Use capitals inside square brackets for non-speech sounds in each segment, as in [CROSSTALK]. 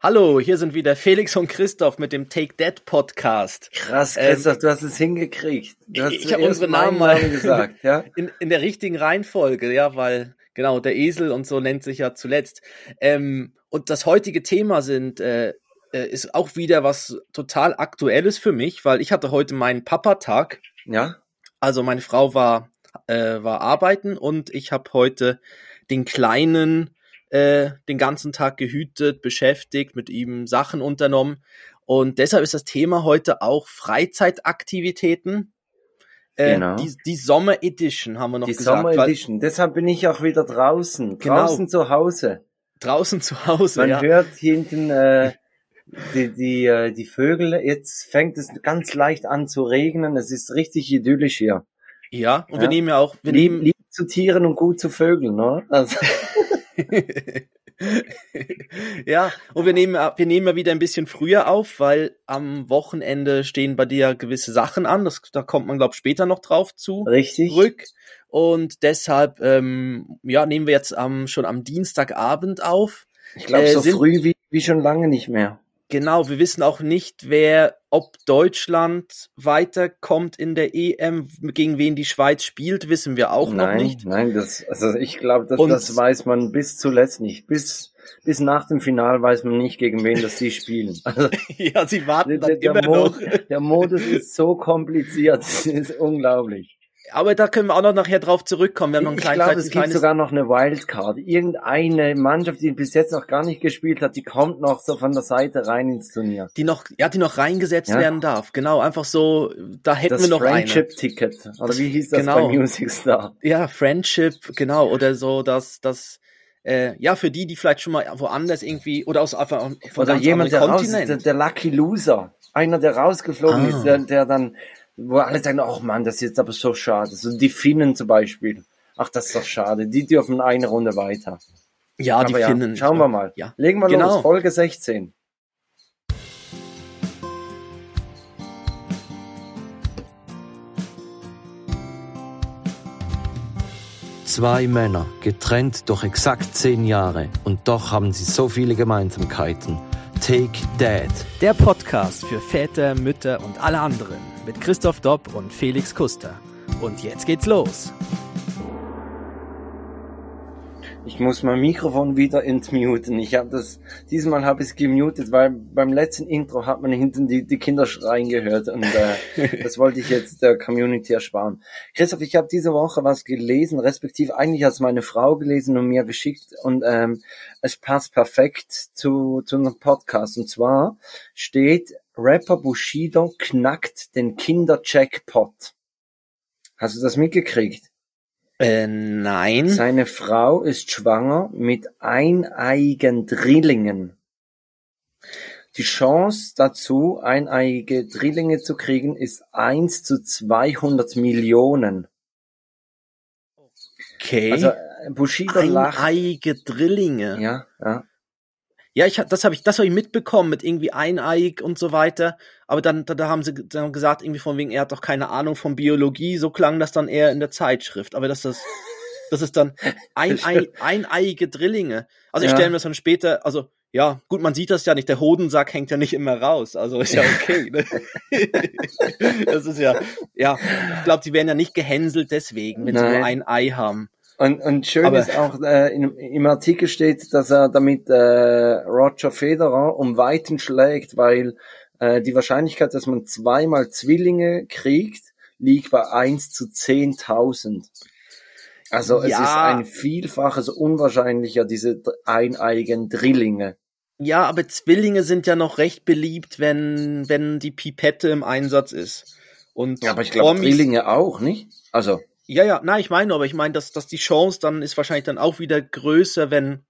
Hallo, hier sind wieder Felix und Christoph mit dem Take That Podcast. Krass, Christoph, ähm, du hast es hingekriegt. Du hast ich habe unsere Namen mal gesagt, ja? [LAUGHS] In, in der richtigen Reihenfolge, ja, weil genau der Esel und so nennt sich ja zuletzt. Ähm, und das heutige Thema sind äh, äh, ist auch wieder was total aktuelles für mich, weil ich hatte heute meinen Papa-Tag. Ja. Also meine Frau war äh, war arbeiten und ich habe heute den kleinen äh, den ganzen Tag gehütet, beschäftigt, mit ihm Sachen unternommen. Und deshalb ist das Thema heute auch Freizeitaktivitäten. Äh, genau. die, die Sommer Edition haben wir noch die gesagt. Die Sommer Edition. Deshalb bin ich auch wieder draußen. Genau. Draußen zu Hause. Draußen zu Hause, Man ja. hört hinten äh, die, die, äh, die Vögel. Jetzt fängt es ganz leicht an zu regnen. Es ist richtig idyllisch hier. Ja, und ja. wir nehmen ja auch, wir lieb, nehmen lieb zu Tieren und gut zu Vögeln, ne? Also. [LAUGHS] [LAUGHS] ja, und wir nehmen, wir nehmen ja wieder ein bisschen früher auf, weil am Wochenende stehen bei dir gewisse Sachen an. Das, da kommt man, glaube ich, später noch drauf zu. Richtig. Zurück. Und deshalb, ähm, ja, nehmen wir jetzt am, schon am Dienstagabend auf. Ich glaube, äh, so früh wie, wie schon lange nicht mehr. Genau, wir wissen auch nicht, wer, ob Deutschland weiterkommt in der EM, gegen wen die Schweiz spielt, wissen wir auch nein, noch nicht. Nein, das, also ich glaube, das, das weiß man bis zuletzt nicht. Bis, bis nach dem Final weiß man nicht, gegen wen das sie spielen. [LAUGHS] Also, ja, sie warten der, der, der, Mod, der Modus ist so kompliziert, [LAUGHS] das ist unglaublich aber da können wir auch noch nachher drauf zurückkommen. Wir haben noch ich glaube, es gibt sogar noch eine Wildcard. Irgendeine Mannschaft, die bis jetzt noch gar nicht gespielt hat, die kommt noch so von der Seite rein ins Turnier. Die noch, ja, die noch reingesetzt ja. werden darf. Genau, einfach so, da hätten das wir noch Friendship Ticket. Oder wie hieß das genau. bei Music Star? Ja, Friendship, genau. Oder so, dass, das, äh, ja, für die, die vielleicht schon mal woanders irgendwie, oder aus einfach von Oder jemand, der, raus, der, der Lucky Loser. Einer, der rausgeflogen ah. ist, der, der dann wo alle sagen, ach man, das ist jetzt aber so schade. So die Finnen zum Beispiel. Ach, das ist doch schade. Die dürfen eine Runde weiter. Ja, aber die ja, Finnen. Schauen wir mal. Ja. Legen wir genau. los. Folge 16. Zwei Männer, getrennt durch exakt zehn Jahre und doch haben sie so viele Gemeinsamkeiten. Take Dad. Der Podcast für Väter, Mütter und alle anderen mit Christoph Dopp und Felix Kuster. Und jetzt geht's los. Ich muss mein Mikrofon wieder entmuten. Ich habe das, diesmal habe ich es gemutet, weil beim letzten Intro hat man hinten die, die Kinder schreien gehört und äh, [LAUGHS] das wollte ich jetzt der Community ersparen. Christoph, ich habe diese Woche was gelesen, respektive eigentlich hat es meine Frau gelesen und mir geschickt und ähm, es passt perfekt zu, zu einem Podcast. Und zwar steht Rapper Bushido knackt den Kinder-Jackpot. Hast du das mitgekriegt? Äh, nein. Seine Frau ist schwanger mit eineigen Drillingen. Die Chance dazu, eineige Drillinge zu kriegen, ist 1 zu 200 Millionen. Okay. Also Bushido lacht. Eineige Drillinge. Ja, ja. Ja, ich das habe ich das habe ich mitbekommen mit irgendwie eineig und so weiter, aber dann da, da haben sie dann gesagt irgendwie von wegen er hat doch keine Ahnung von Biologie, so klang das dann eher in der Zeitschrift, aber dass das das ist dann [LAUGHS] ein, ein, eineige Drillinge. Also ich ja. stelle mir das dann später, also ja, gut, man sieht das ja nicht, der Hodensack hängt ja nicht immer raus, also ist ja okay. [LAUGHS] Ne? das ist ja, ja, ich glaube, die werden ja nicht gehänselt deswegen, wenn Nein. sie nur ein Ei haben. Und, und schön Aber ist auch, äh, in, im Artikel steht, dass er damit äh, Roger Federer um Weiten schlägt, weil äh, die Wahrscheinlichkeit, dass man zweimal Zwillinge kriegt, liegt bei 1 zu 10.000. Also es ja. ist ein Vielfaches unwahrscheinlicher, diese eineigen Drillinge. Ja, aber Zwillinge sind ja noch recht beliebt, wenn, wenn die Pipette im Einsatz ist. Und ja, aber ich glaube Drillinge auch, nicht? Also. Ja, ja, nein, ich meine, aber ich meine, dass, dass die Chance dann ist wahrscheinlich dann auch wieder größer, wenn,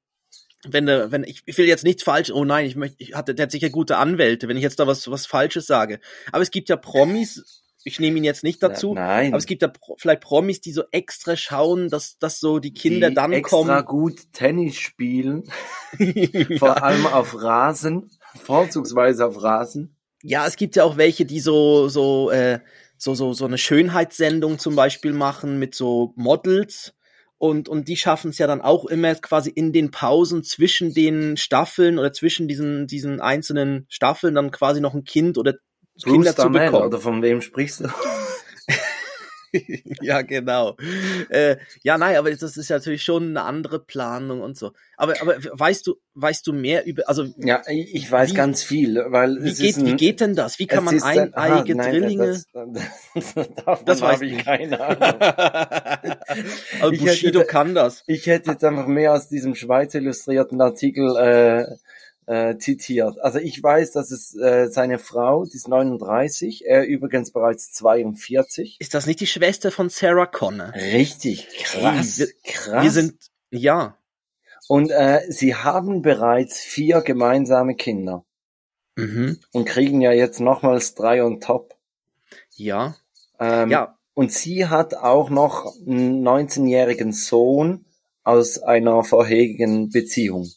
wenn, wenn, ich, ich will jetzt nichts falsch, oh nein, ich möchte, ich hatte, der hat sicher gute Anwälte, wenn ich jetzt da was, was Falsches sage. Aber es gibt ja Promis, ich nehme ihn jetzt nicht dazu, ja, nein. aber es gibt ja vielleicht Promis, die so extra schauen, dass, dass so die Kinder die dann extra kommen. extra gut Tennis spielen. [LAUGHS] [LAUGHS] Vor ja. allem auf Rasen, vorzugsweise auf Rasen. Ja, es gibt ja auch welche, die so, so, äh, so, so, so eine Schönheitssendung zum Beispiel machen mit so Models Und, und die schaffen es ja dann auch immer quasi in den Pausen zwischen den Staffeln oder zwischen diesen, diesen einzelnen Staffeln dann quasi noch ein Kind oder Kinder zu bekommen. oder von wem sprichst du? [LAUGHS] ja, genau. Äh, ja, nein, aber das ist natürlich schon eine andere Planung und so. Aber, aber weißt du, weißt du mehr über, also Ja, ich weiß Wie- ganz viel, weil wie geht, ein, wie geht denn das? Wie kann man ist ein- eineige nein, Drillinge? Das, das, [LAUGHS] davon Das weiß habe ich keine [LAUGHS] Ahnung. also Bushido hätte- kann das. Ich hätte jetzt einfach mehr aus diesem Schweizer illustrierten Artikel äh, äh, zitiert. Also ich weiß, dass es äh, seine Frau, die ist 39, er übrigens bereits 42. Ist das nicht die Schwester von Sarah Connor? Richtig krass, wir- krass. Wir sind, ja, Und äh, sie haben bereits vier gemeinsame Kinder mhm. und kriegen ja jetzt nochmals drei on top. ja, Ähm, ja, Und sie hat auch noch einen 19-jährigen Sohn aus einer vorherigen Beziehung.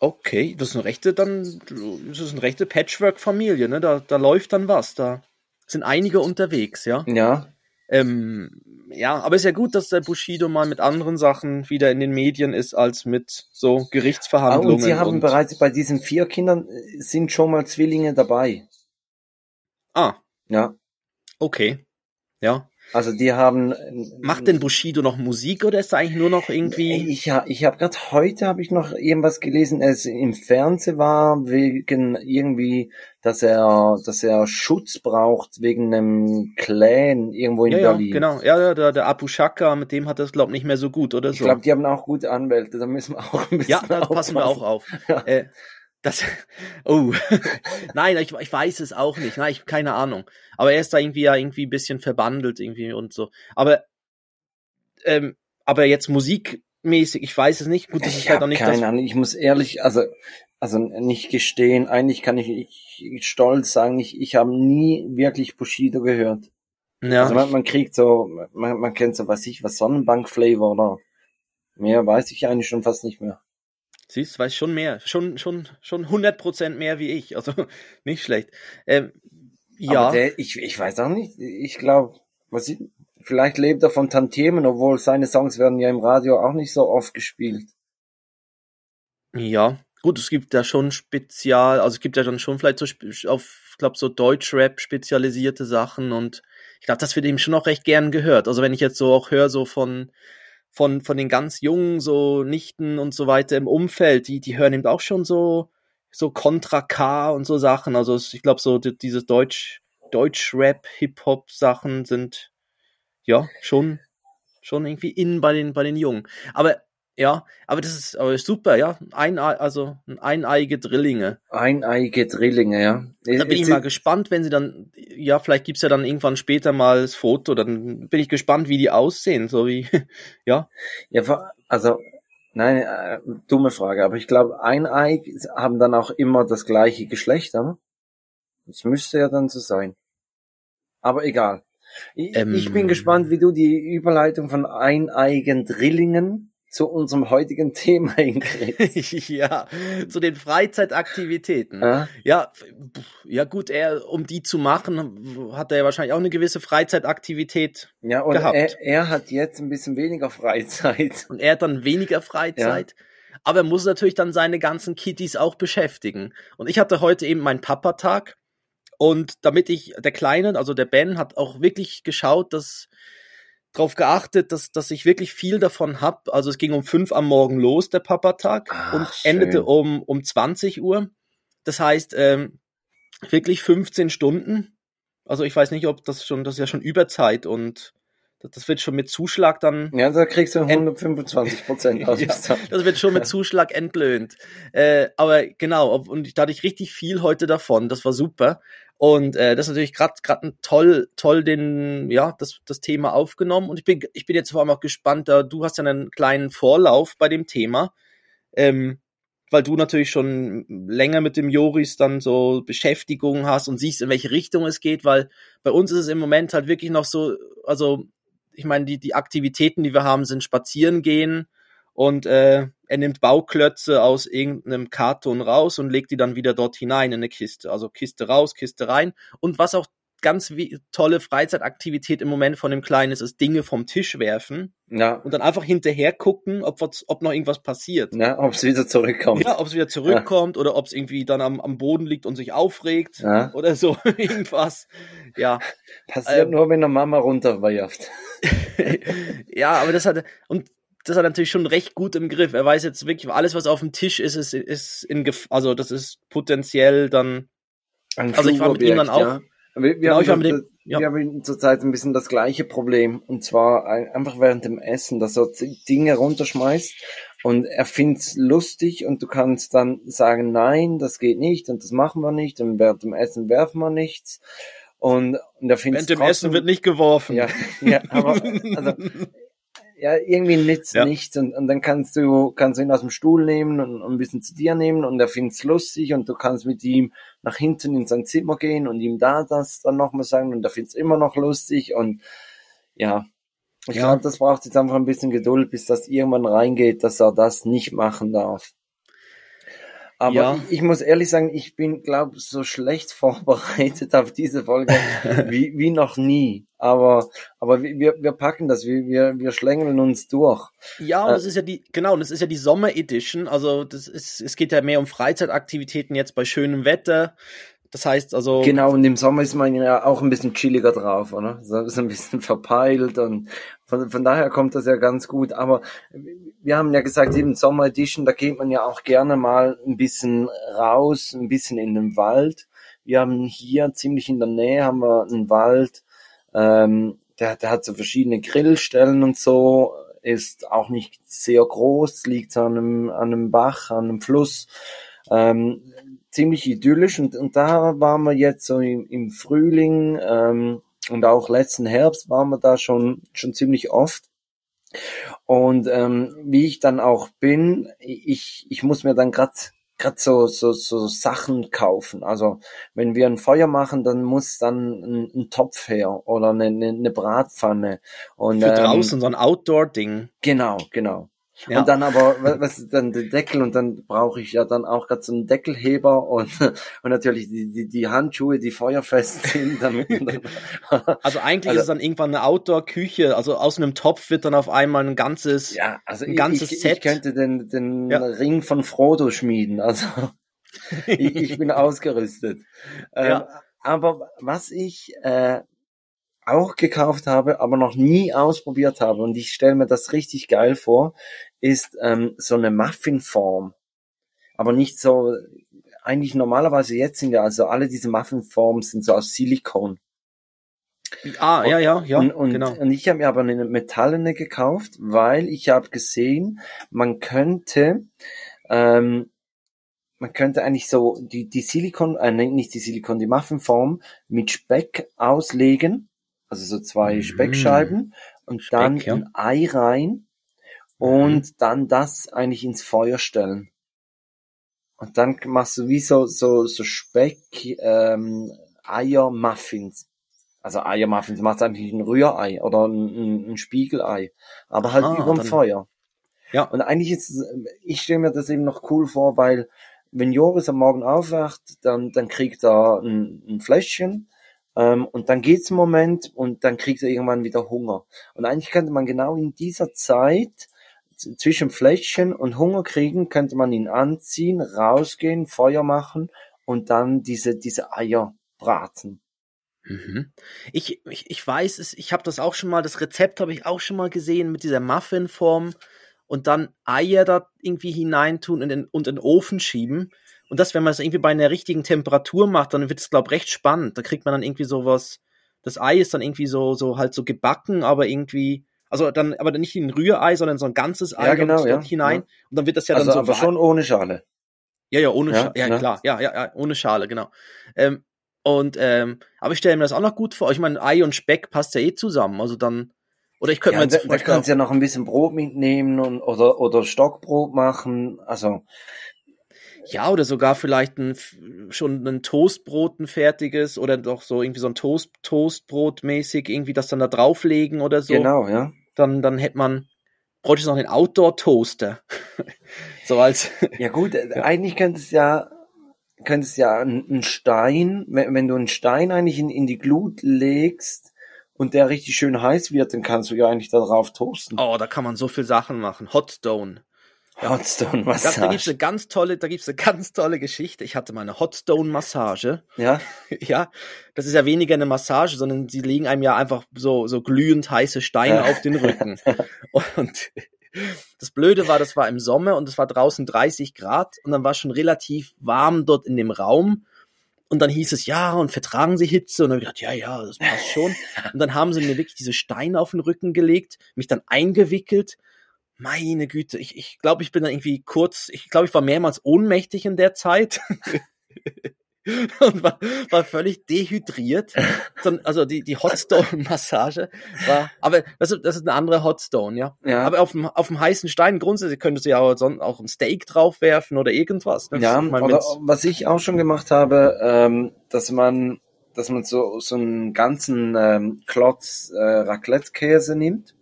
Okay, das ist eine rechte, dann, das ist eine rechte Patchwork-Familie, ne, da, da läuft dann was, da sind einige unterwegs, ja. Ja, Ähm, ja, aber ist ja gut, dass der Bushido mal mit anderen Sachen wieder in den Medien ist, als mit so Ah, Gerichtsverhandlungen. und sie haben und- bereits bei diesen vier Kindern äh, sind schon mal Zwillinge dabei. Ah, Ja, okay. Ja. Also die haben. Macht denn Bushido noch Musik oder ist er eigentlich nur noch irgendwie. Ich, ich habe gerade heute habe ich noch irgendwas gelesen, es im Fernsehen war wegen irgendwie, dass er, dass er Schutz braucht wegen einem Clan irgendwo in Ja, ja, Berlin. genau. Ja, ja, der, der Abu Shaka, mit dem hat das, glaub nicht mehr so gut, oder Ich so. glaube, die haben auch gute Anwälte, da müssen wir auch ein bisschen ja, da passen wir auch auf. Ja. Äh, das, [LAUGHS] oh, nein, ich, ich weiß es auch nicht. Nein, ich keine Ahnung. Aber er ist da irgendwie ja irgendwie ein bisschen verbandelt irgendwie und so. Aber, ähm, aber jetzt musikmäßig, ich weiß es nicht. Gut, das ist Ich halt habe auch nicht keine. Ahnung. Ich muss ehrlich, also also nicht gestehen. Eigentlich kann ich, ich stolz sagen, ich, ich habe nie wirklich Bushido gehört. Ja, Also man, man kriegt so, man, man kennt so, was ich, was Sonnenbank-Flavor oder mehr weiß ich eigentlich schon fast nicht mehr. Siehst, weiß schon mehr, schon schon schon 100 Prozent mehr wie ich. Also [LAUGHS] nicht schlecht. Ähm, ja, der, ich, ich weiß auch nicht. Ich glaube, was ich, vielleicht lebt er von Tantiemen, obwohl seine Songs werden ja im Radio auch nicht so oft gespielt. Ja, gut, es gibt da schon spezial, also es gibt ja dann schon vielleicht so auf, ich glaube, so Deutschrap spezialisierte Sachen und ich glaube, das wird ihm schon auch recht gern gehört. Also wenn ich jetzt so auch höre, so von, von, von den ganz Jungen, so Nichten und so weiter im Umfeld, die, die hören eben auch schon so, so Contra K und so Sachen. Also ich glaube, so die, diese Deutsch, Deutschrap, Hip-Hop-Sachen sind ja schon, schon irgendwie in bei den, bei den Jungen. Aber ja, aber das ist aber super, ja. Ein, also ein eineige Drillinge. Eineige Drillinge, ja. Da bin ich mal gespannt, wenn sie dann, ja, vielleicht gibt's ja dann irgendwann später mal das Foto, dann bin ich gespannt, wie die aussehen, so wie, [LAUGHS] ja. Ja, also, nein, äh, dumme Frage, aber ich glaube, Eineig haben dann auch immer das gleiche Geschlecht, oder? Das müsste ja dann so sein. Aber egal. Ich, Ähm. ich bin gespannt, wie du die Überleitung von eineigen Drillingen zu unserem heutigen [LAUGHS] Thema hinkriegst. [LAUGHS] ja, zu den Freizeitaktivitäten. Ja? Ja, ja gut, er, um die zu machen, hat er ja wahrscheinlich auch eine gewisse Freizeitaktivität Ja, und Gehabt. er, er hat jetzt ein bisschen weniger Freizeit. und er hat dann weniger Freizeit. Aber er muss natürlich dann seine ganzen Kitties auch beschäftigen. Und ich hatte heute eben meinen Papatag. Und damit ich, der Kleine, also der Ben, hat auch wirklich geschaut, dass darauf geachtet, dass, dass ich wirklich viel davon hab. Also es ging um fünf am Morgen los, der Papatag, Ach, und schön. endete um, um 20 Uhr. Das heißt, ähm, wirklich 15 Stunden. Also ich weiß nicht, ob das schon, das ist ja schon Überzeit und das, das wird schon mit Zuschlag dann Ja, da kriegst du 125 Prozent [LAUGHS] ja, ausgezahlt. das wird schon mit Zuschlag entlöhnt. Äh, aber genau, und da hatte ich richtig viel heute davon. Das war super. Und äh, das ist natürlich gerade gerade toll, toll den, ja, das, das Thema aufgenommen. Und ich bin, ich bin jetzt vor allem auch gespannt, da du hast ja einen kleinen Vorlauf bei dem Thema. Ähm, weil du natürlich schon länger mit dem Joris dann so Beschäftigung hast und siehst, in welche Richtung es geht, weil bei uns ist es im Moment halt wirklich noch so, also ich meine, die, die Aktivitäten, die wir haben, sind spazieren gehen und äh, er nimmt Bauklötze aus irgendeinem Karton raus und legt die dann wieder dort hinein in eine Kiste. Also Kiste raus, Kiste rein. Und was auch ganz wie, tolle Freizeitaktivität im Moment von dem Kleinen ist, ist Dinge vom Tisch werfen Ja, und dann einfach hinterher gucken, ob, was, ob noch irgendwas passiert. ja ob es wieder zurückkommt. Ja, ob es wieder zurückkommt oder ob es irgendwie dann am, am Boden liegt und sich aufregt Ja. oder so [LAUGHS] irgendwas. Ja, Passiert ähm, nur, wenn der Mama runterwirft. [LAUGHS] ja, aber das hat und das hat er natürlich schon recht gut im Griff. Er weiß jetzt wirklich, alles was auf dem Tisch ist, ist, ist in Gef also das ist potenziell dann. Ein Also ich war mit ihm dann auch- Ja. Wir, wir, Genau, haben ich war mit das- dem- ja. wir haben zurzeit ein bisschen das gleiche Problem. Und zwar ein- einfach während dem Essen, dass er Dinge runterschmeißt und er find's lustig und du kannst dann sagen, nein, das geht nicht und das machen wir nicht und während dem Essen werfen wir nichts. Und, und er find's Während dem trotzdem, Essen wird nicht geworfen. Ja, ja, aber [LAUGHS] also, ja, irgendwie nützt Ja. nichts und, und dann kannst du, kannst du ihn aus dem Stuhl nehmen und, und ein bisschen zu dir nehmen und er find's lustig und du kannst mit ihm nach hinten in sein Zimmer gehen und ihm da das dann nochmal sagen und er find's immer noch lustig und ja, ich Ja. glaube, das braucht jetzt einfach ein bisschen Geduld, bis das irgendwann reingeht, dass er das nicht machen darf. Aber Ja. ich, ich muss ehrlich sagen, ich bin, glaube so schlecht [LAUGHS] vorbereitet auf diese Folge [LAUGHS] wie, wie noch nie. Aber, aber wir, wir packen das, wir, wir, wir schlängeln uns durch. Ja, und Äh, das ist ja die, genau, und das ist ja die Sommer Edition. Also das ist, es geht ja mehr um Freizeitaktivitäten jetzt bei schönem Wetter. Das heißt also, Genau, und im Sommer ist man ja auch ein bisschen chilliger drauf, oder? So, so ein bisschen [LAUGHS] verpeilt und von, von daher kommt das ja ganz gut. Aber wir haben ja gesagt, eben Sommer Edition, da geht man ja auch gerne mal ein bisschen raus, ein bisschen in den Wald. Wir haben hier ziemlich in der Nähe haben wir einen Wald, ähm, der, der hat so verschiedene Grillstellen und so, ist auch nicht sehr groß, liegt an einem, an einem Bach, an einem Fluss. Ähm, ziemlich idyllisch und, und da waren wir jetzt so im, im Frühling ähm, und auch letzten Herbst waren wir da schon schon ziemlich oft. Und ähm, wie ich dann auch bin ich ich muss mir dann grad grad so so so Sachen kaufen. Also wenn wir ein Feuer machen dann muss dann ein, ein Topf her oder eine, eine, eine Bratpfanne. Und für ähm, draußen so ein Outdoor-Ding. genau genau Ja. und dann aber, wa- was ist dann der Deckel und dann brauche ich ja dann auch gerade so einen Deckelheber und, [LAUGHS] und natürlich die, die, die Handschuhe, die feuerfest [LAUGHS] sind, damit [LAUGHS] Also eigentlich Also- ist es dann irgendwann eine Outdoor-Küche. Also aus einem Topf wird dann auf einmal ein ganzes. ja, also Ein ich, ganzes ich, Set. ich könnte den, den Ja. Ring von Frodo schmieden, also ich, ich bin ausgerüstet. Ähm, Ja. Aber was ich äh, auch gekauft habe, aber noch nie ausprobiert habe und ich stelle mir das richtig geil vor, ist ähm, so eine Muffinform. Aber nicht so, eigentlich normalerweise jetzt sind ja also alle diese Muffinforms sind so aus Silikon. Ah, ja, ja, ja, und, und, genau. und ich habe mir aber eine metallene gekauft, weil ich habe gesehen, man könnte ähm, man könnte eigentlich so die, die Silikon, äh, nicht die Silikon, die Muffinform mit Speck auslegen, also so zwei Mhm. Speckscheiben und dann Speck, ja. ein Ei rein und dann das eigentlich ins Feuer stellen. Und dann machst du wie so, so, so Speck, ähm, Eier Muffins. Also Eier Muffins macht eigentlich ein Rührei oder ein, ein, Spiegelei. Aber halt Aha, überm dann- Feuer. Ja. Und eigentlich ist, es- ich stelle mir das eben noch cool vor, weil wenn Joris am Morgen aufwacht, dann, dann kriegt er ein, ein Fläschchen, ähm, und dann geht's einen Moment und dann kriegt er irgendwann wieder Hunger. Und eigentlich könnte man genau in dieser Zeit zwischen Fläschchen und Hunger kriegen, könnte man ihn anziehen, rausgehen, Feuer machen und dann diese, diese Eier braten. Mhm. Ich, ich, ich weiß es, ich habe das auch schon mal, das Rezept habe ich auch schon mal gesehen mit dieser Muffinform und dann Eier da irgendwie hineintun und in, und in den Ofen schieben. Und das, wenn man es irgendwie bei einer richtigen Temperatur macht, dann wird es, glaube ich, recht spannend. Da kriegt man dann irgendwie sowas, das Ei ist dann irgendwie so, so halt so gebacken, aber irgendwie, also dann, aber dann nicht ein Rührei, sondern so ein ganzes Ei Ja, genau, ja, hinein. ja. Und dann wird das ja also dann so aber schon ohne Schale. ja, ja, ohne Ja, Schale. Ja, ne? klar. Ja, ja, ja, ohne Schale, genau. Ähm, und, ähm, aber ich stelle mir das auch noch gut vor. Ich meine, Ei und Speck passt ja eh zusammen. Also dann, oder ich könnte Ja, mir da, jetzt da vorstellen, kannst ja noch ein bisschen Brot mitnehmen und, oder, oder Stockbrot machen. Also, ja, oder sogar vielleicht ein, schon ein Toastbrot, ein fertiges, oder doch so irgendwie so ein Toast, Toastbrot mäßig, irgendwie das dann da drauflegen oder so. genau, ja. Dann, dann hätte man, bräuchte es noch den Outdoor-Toaster. [LAUGHS] so als, Ja gut, äh, [LAUGHS] eigentlich könnte es ja, könntest ja einen Stein, wenn, wenn du einen Stein eigentlich in, in die Glut legst und der richtig schön heiß wird, dann kannst du ja eigentlich darauf toasten. Oh, da kann man so viel Sachen machen. Hotstone. Hotstone Da, da gibt's Massage. eine ganz tolle, da gibt's eine ganz tolle Geschichte. Ich hatte mal eine Hotstone Massage. Ja, [LAUGHS] Ja, das ist ja weniger eine Massage, sondern sie legen einem ja einfach so, so glühend heiße Steine Ja. auf den Rücken. [LAUGHS] Und das Blöde war, das war im Sommer und es war draußen 30 Grad und dann war schon relativ warm dort in dem Raum. Und dann hieß es, ja, und vertragen Sie Hitze? Und dann hab ich gedacht, ja, ja, das passt schon. [LAUGHS] Und dann haben sie mir wirklich diese Steine auf den Rücken gelegt, mich dann eingewickelt. Meine Güte, ich, ich glaube, ich bin dann irgendwie kurz, ich glaube, ich war mehrmals ohnmächtig in der Zeit. [LAUGHS] und war, war völlig dehydriert. Also die, die Hotstone-Massage war, aber das ist, das ist eine andere Hotstone, ja. ja. Aber auf dem, auf dem heißen Stein grundsätzlich könntest du ja auch, auch ein Steak draufwerfen oder irgendwas. ne? Ja, mein, oder was ich auch schon gemacht habe, ähm, dass man, dass man so, so einen ganzen ähm, Klotz äh, Raclette-Käse nimmt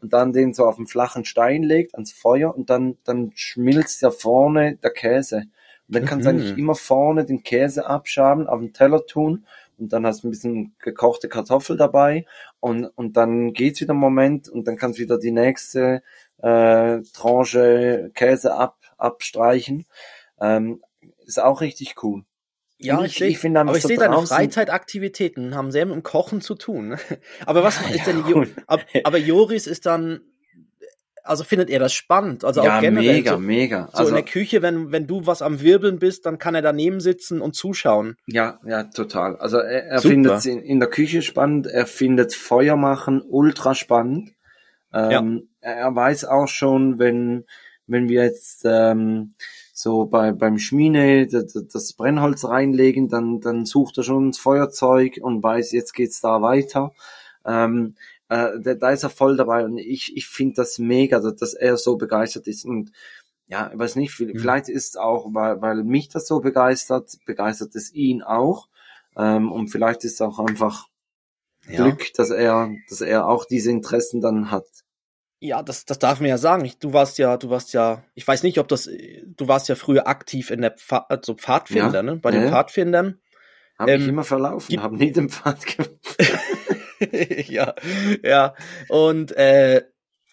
und dann den so auf einen flachen Stein legt, ans Feuer und dann, dann schmilzt ja vorne der Käse. Und dann kannst du Mhm. eigentlich immer vorne den Käse abschaben, auf den Teller tun und dann hast du ein bisschen gekochte Kartoffel dabei und, und dann geht's wieder einen Moment und dann kannst du wieder die nächste äh, Tranche Käse ab, abstreichen. Ähm, ist auch richtig cool. Ja, ich, ich- finde aber ich sehe deine Freizeitaktivitäten haben sehr mit dem Kochen zu tun. [LAUGHS] Aber was Ja, ist ja, denn, Jo- ab, [LAUGHS] aber Joris ist dann, also findet er das spannend? Also ja, auch generell mega, so, mega. so Also, in der Küche, wenn, wenn du was am Wirbeln bist, dann kann er daneben sitzen und zuschauen. ja, ja, total. Also er, er findet es in, in der Küche spannend, er findet Feuer machen ultra spannend. Ähm, er, er weiß auch schon, wenn, wenn wir jetzt ähm, so bei, beim Schmiede das, das Brennholz reinlegen, dann, dann sucht er schon das Feuerzeug und weiß, jetzt geht's da weiter. Ähm, äh, da, da ist er voll dabei und ich, ich finde das mega, dass, dass er so begeistert ist und ja, ich weiß nicht, Mhm. vielleicht ist auch, weil, weil mich das so begeistert, begeistert es ihn auch ähm, und vielleicht ist auch einfach Glück, dass er, dass er auch diese Interessen dann hat. Ja, das, das darf man ja sagen. Ich, du warst ja, du warst ja, ich weiß nicht, ob das, du warst ja früher aktiv in der Pfad, also Pfadfinder, Ja. ne? Bei Ja, den ja. Pfadfindern. Habe ich Ähm, immer verlaufen, habe nie den Pfad gemacht. [LAUGHS] ja, ja. Und äh,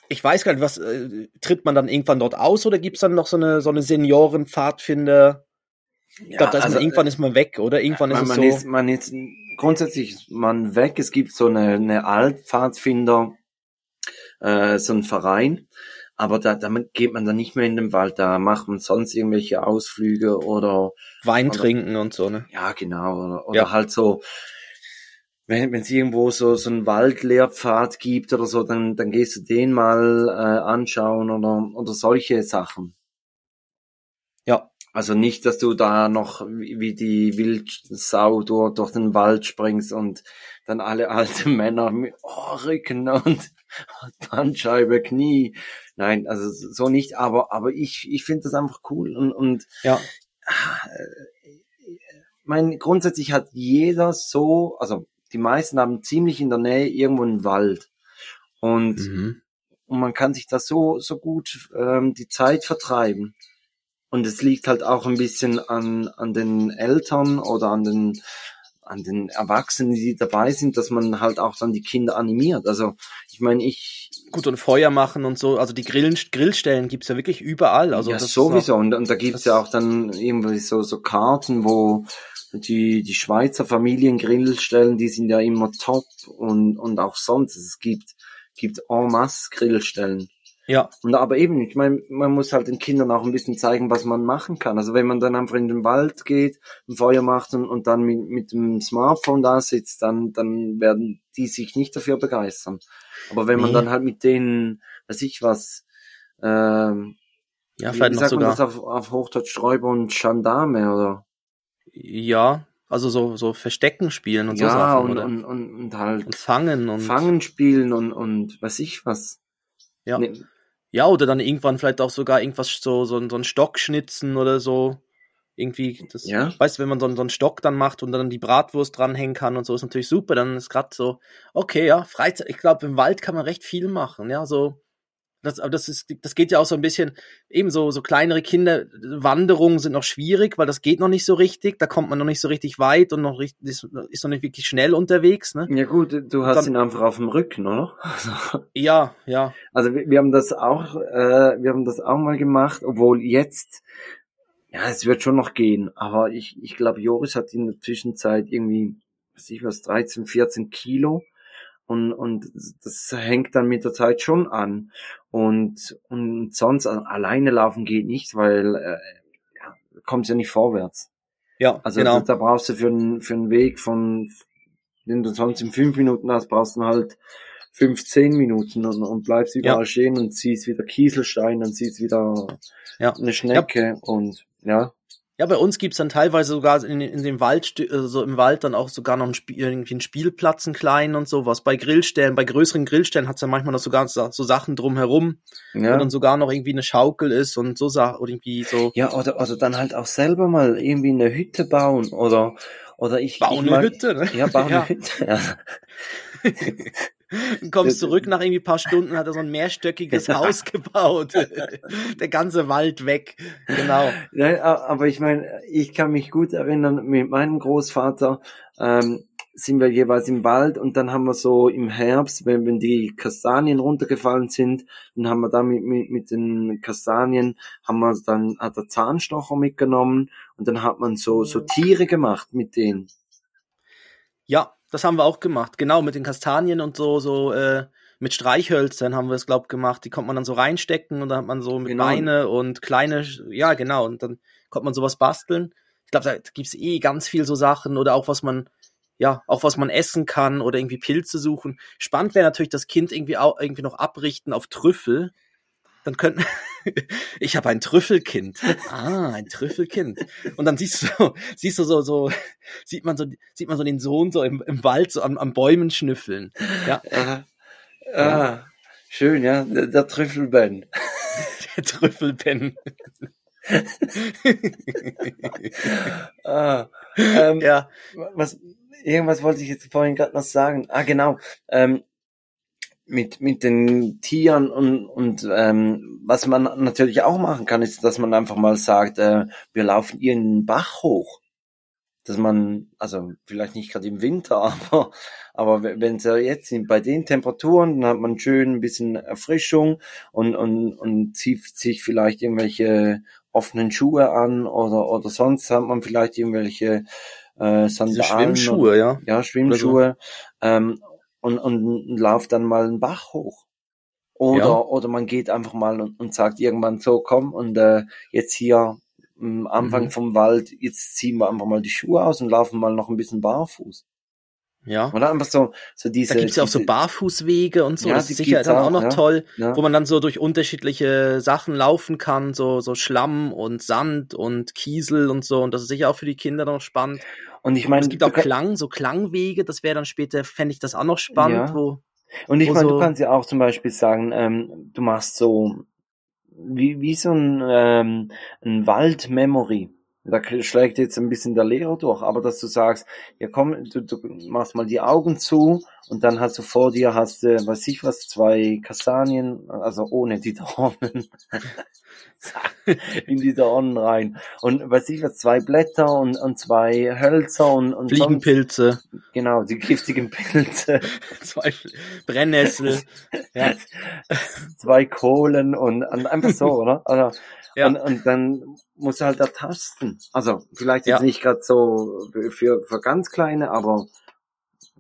ich weiß gar nicht, was äh, tritt man dann irgendwann dort aus oder gibt's dann noch so eine so eine Senioren-Pfadfinder? Ich glaube, da ist man, irgendwann ist man weg, oder? Irgendwann man, ist es man so. ist, man ist grundsätzlich ist man weg. Es gibt so eine, eine Altpfadfinder, äh, so ein Verein, aber da, damit geht man dann nicht mehr in den Wald. Da macht man sonst irgendwelche Ausflüge oder Wein oder- trinken und so, ne? ja genau oder, oder Ja. halt so. Wenn es irgendwo so so einen Waldlehrpfad gibt oder so, dann dann gehst du den mal äh, anschauen oder oder solche Sachen. Ja. Also nicht, dass du da noch wie wie die Wildsau durch, durch den Wald springst und dann alle [LAUGHS] alten Männer mit oh, Rücken und [LAUGHS] Bandscheibe, Knie. Nein, also so nicht, aber, aber ich, ich finde das einfach cool und, und Ja. mein, grundsätzlich hat jeder so, also die meisten haben ziemlich in der Nähe irgendwo einen Wald. Und, Mhm. und man kann sich da so, so gut ähm, die Zeit vertreiben. Und es liegt halt auch ein bisschen an, an den Eltern oder an den, an den Erwachsenen, die dabei sind, dass man halt auch dann die Kinder animiert. Also ich meine, ich Gut, und Feuer machen und so. Also die Grillen, Grillstellen gibt's ja wirklich überall. Also ja sowieso. Und, und da gibt's ja auch dann irgendwie so, so Karten, wo die, die Schweizer Familiengrillstellen, die sind ja immer top und, und auch sonst. Es gibt, gibt en masse Grillstellen. Ja, Und aber eben, ich meine, man muss halt den Kindern auch ein bisschen zeigen, was man machen kann. Also wenn man dann einfach in den Wald geht, ein Feuer macht und, und dann mit, mit dem Smartphone da sitzt, dann, dann werden die sich nicht dafür begeistern. Aber wenn man Nee. dann halt mit denen, weiß ich was, ähm, ja, vielleicht wie noch sagt man das sogar. auf, auf Hochdeutsch Sträuber und Gendarme oder? Ja, also so, so Verstecken spielen und so ja, Sachen, und, oder? und, und, und halt und fangen und. Fangen spielen und, und weiß ich was. Ja. Nee, Ja, oder dann irgendwann vielleicht auch sogar irgendwas so, so, so ein Stock schnitzen oder so. Irgendwie, das, Ja. weißt du, wenn man so, einen- so einen Stock dann macht und dann die Bratwurst dranhängen kann und so, ist natürlich super. Dann ist gerade so, okay, ja, Freizeit, ich glaube, im Wald kann man recht viel machen, ja, so das, aber das ist, das geht ja auch so ein bisschen, eben so, so kleinere Kinder, Wanderungen sind noch schwierig, weil das geht noch nicht so richtig, da kommt man noch nicht so richtig weit und noch richtig, ist, ist noch nicht wirklich schnell unterwegs, ne? Ja gut, du hast dann, ihn einfach auf dem Rücken, oder? [LAUGHS] Also, ja, ja. Also wir, wir haben das auch, äh, wir haben das auch mal gemacht, obwohl jetzt, ja, es wird schon noch gehen, aber ich, ich glaube, Joris hat in der Zwischenzeit irgendwie, was ich was, 13, 14 Kilo und, und das hängt dann mit der Zeit schon an. Und, und sonst alleine laufen geht nicht, weil äh, ja, kommst ja nicht vorwärts. Ja, also genau. da, brauchst du für einen für einen Weg von, den du sonst in fünf Minuten hast, brauchst du halt fünf, zehn Minuten und, und bleibst überall ja. stehen und ziehst wieder Kieselstein, dann ziehst wieder ja. eine Schnecke ja. und ja. Ja, bei uns gibt's dann teilweise sogar in, in dem Wald, also im Wald dann auch sogar noch ein Spiel, irgendwie einen Spielplatz, einen kleinen und sowas. Bei Grillstellen, bei größeren Grillstellen hat's ja manchmal noch sogar so, so Sachen drumherum, ja. wo dann sogar noch irgendwie eine Schaukel ist und so Sachen oder irgendwie so. Ja, oder, oder dann halt auch selber mal irgendwie eine Hütte bauen oder, oder ich. Bauen ich eine Hütte, ne? Ja, bauen [LAUGHS] ja. eine Hütte. Ja. [LAUGHS] Du [LAUGHS] kommst zurück nach irgendwie paar Stunden, hat er so ein mehrstöckiges [LAUGHS] Haus gebaut. [LAUGHS] Der ganze Wald weg. Genau. Ja, aber ich meine, ich kann mich gut erinnern, mit meinem Großvater ähm, sind wir jeweils im Wald und dann haben wir so im Herbst, wenn, wenn die Kastanien runtergefallen sind, dann haben wir da mit, mit, mit den Kastanien, haben wir dann, hat der Zahnstocher mitgenommen und dann hat man so, so Tiere gemacht mit denen. Ja, das haben wir auch gemacht. Genau, mit den Kastanien und so, so, äh, mit Streichhölzern haben wir es, glaub, gemacht. Die konnte man dann so reinstecken und dann hat man so mit genau. Beine und kleine, ja, genau, und dann konnte man sowas basteln. Ich glaube, da gibt's eh ganz viel so Sachen oder auch was man, ja, auch was man essen kann oder irgendwie Pilze suchen. Spannend wäre natürlich das Kind irgendwie auch irgendwie noch abrichten auf Trüffel dann könnten [LAUGHS] ich habe ein Trüffelkind. Ah, ein Trüffelkind. Und dann siehst du siehst du so so sieht man so sieht man so den Sohn so im, im Wald so am, am Bäumen schnüffeln. Ja. Ah, ah schön, ja, der, der Trüffelben. [LAUGHS] der Trüffelben. [LAUGHS] ah, ähm, ja. Was irgendwas wollte ich jetzt vorhin gerade noch sagen. Ah, genau. Ähm, mit, mit den Tieren und, und ähm, was man natürlich auch machen kann, ist, dass man einfach mal sagt, äh, wir laufen ihren Bach hoch. Dass man, also vielleicht nicht gerade im Winter, [LAUGHS] aber, aber wenn es ja jetzt sind, bei den Temperaturen, dann hat man schön ein bisschen Erfrischung und, und, und zieht sich vielleicht irgendwelche offenen Schuhe an oder, oder sonst hat man vielleicht irgendwelche äh, Sandalen. Schwimmschuhe, ja. Ja, Schwimmschuhe. So. Ähm, und, und lauft dann mal einen Bach hoch. Oder, ja. oder man geht einfach mal und, und sagt irgendwann so, komm, und äh, jetzt hier am Anfang mhm. vom Wald, jetzt ziehen wir einfach mal die Schuhe aus und laufen mal noch ein bisschen barfuß. Ja. Oder einfach so, so diese. Da gibt's ja auch so Barfußwege und so. Ja, das ist sicher dann auch, auch noch ja, toll, ja. wo man dann so durch unterschiedliche Sachen laufen kann, so, so Schlamm und Sand und Kiesel und so. Und das ist sicher auch für die Kinder noch spannend. Und ich meine, es gibt auch Klang, so Klangwege, das wäre dann später, fände ich das auch noch spannend, ja. wo. Und ich meine, so du kannst ja auch zum Beispiel sagen, ähm, du machst so wie, wie so ein, ähm, ein Wald-Memory. Da schlägt jetzt ein bisschen der Lehrer durch, aber dass du sagst, ja komm, du, du machst mal die Augen zu und dann hast du vor dir, hast du, weiß ich was, zwei Kastanien, also ohne die [LAUGHS] Dornen, in die Dornen rein. Und weiß ich was, zwei Blätter und, und zwei Hölzer und, und Fliegenpilze. Sonst, genau, die giftigen Pilze. [LAUGHS] zwei Brennnessel. [LAUGHS] ja. Zwei Kohlen und, und einfach so, oder? Also, ja. Und, und dann musst du halt ertasten. Also vielleicht jetzt ja. nicht gerade so für, für ganz kleine, aber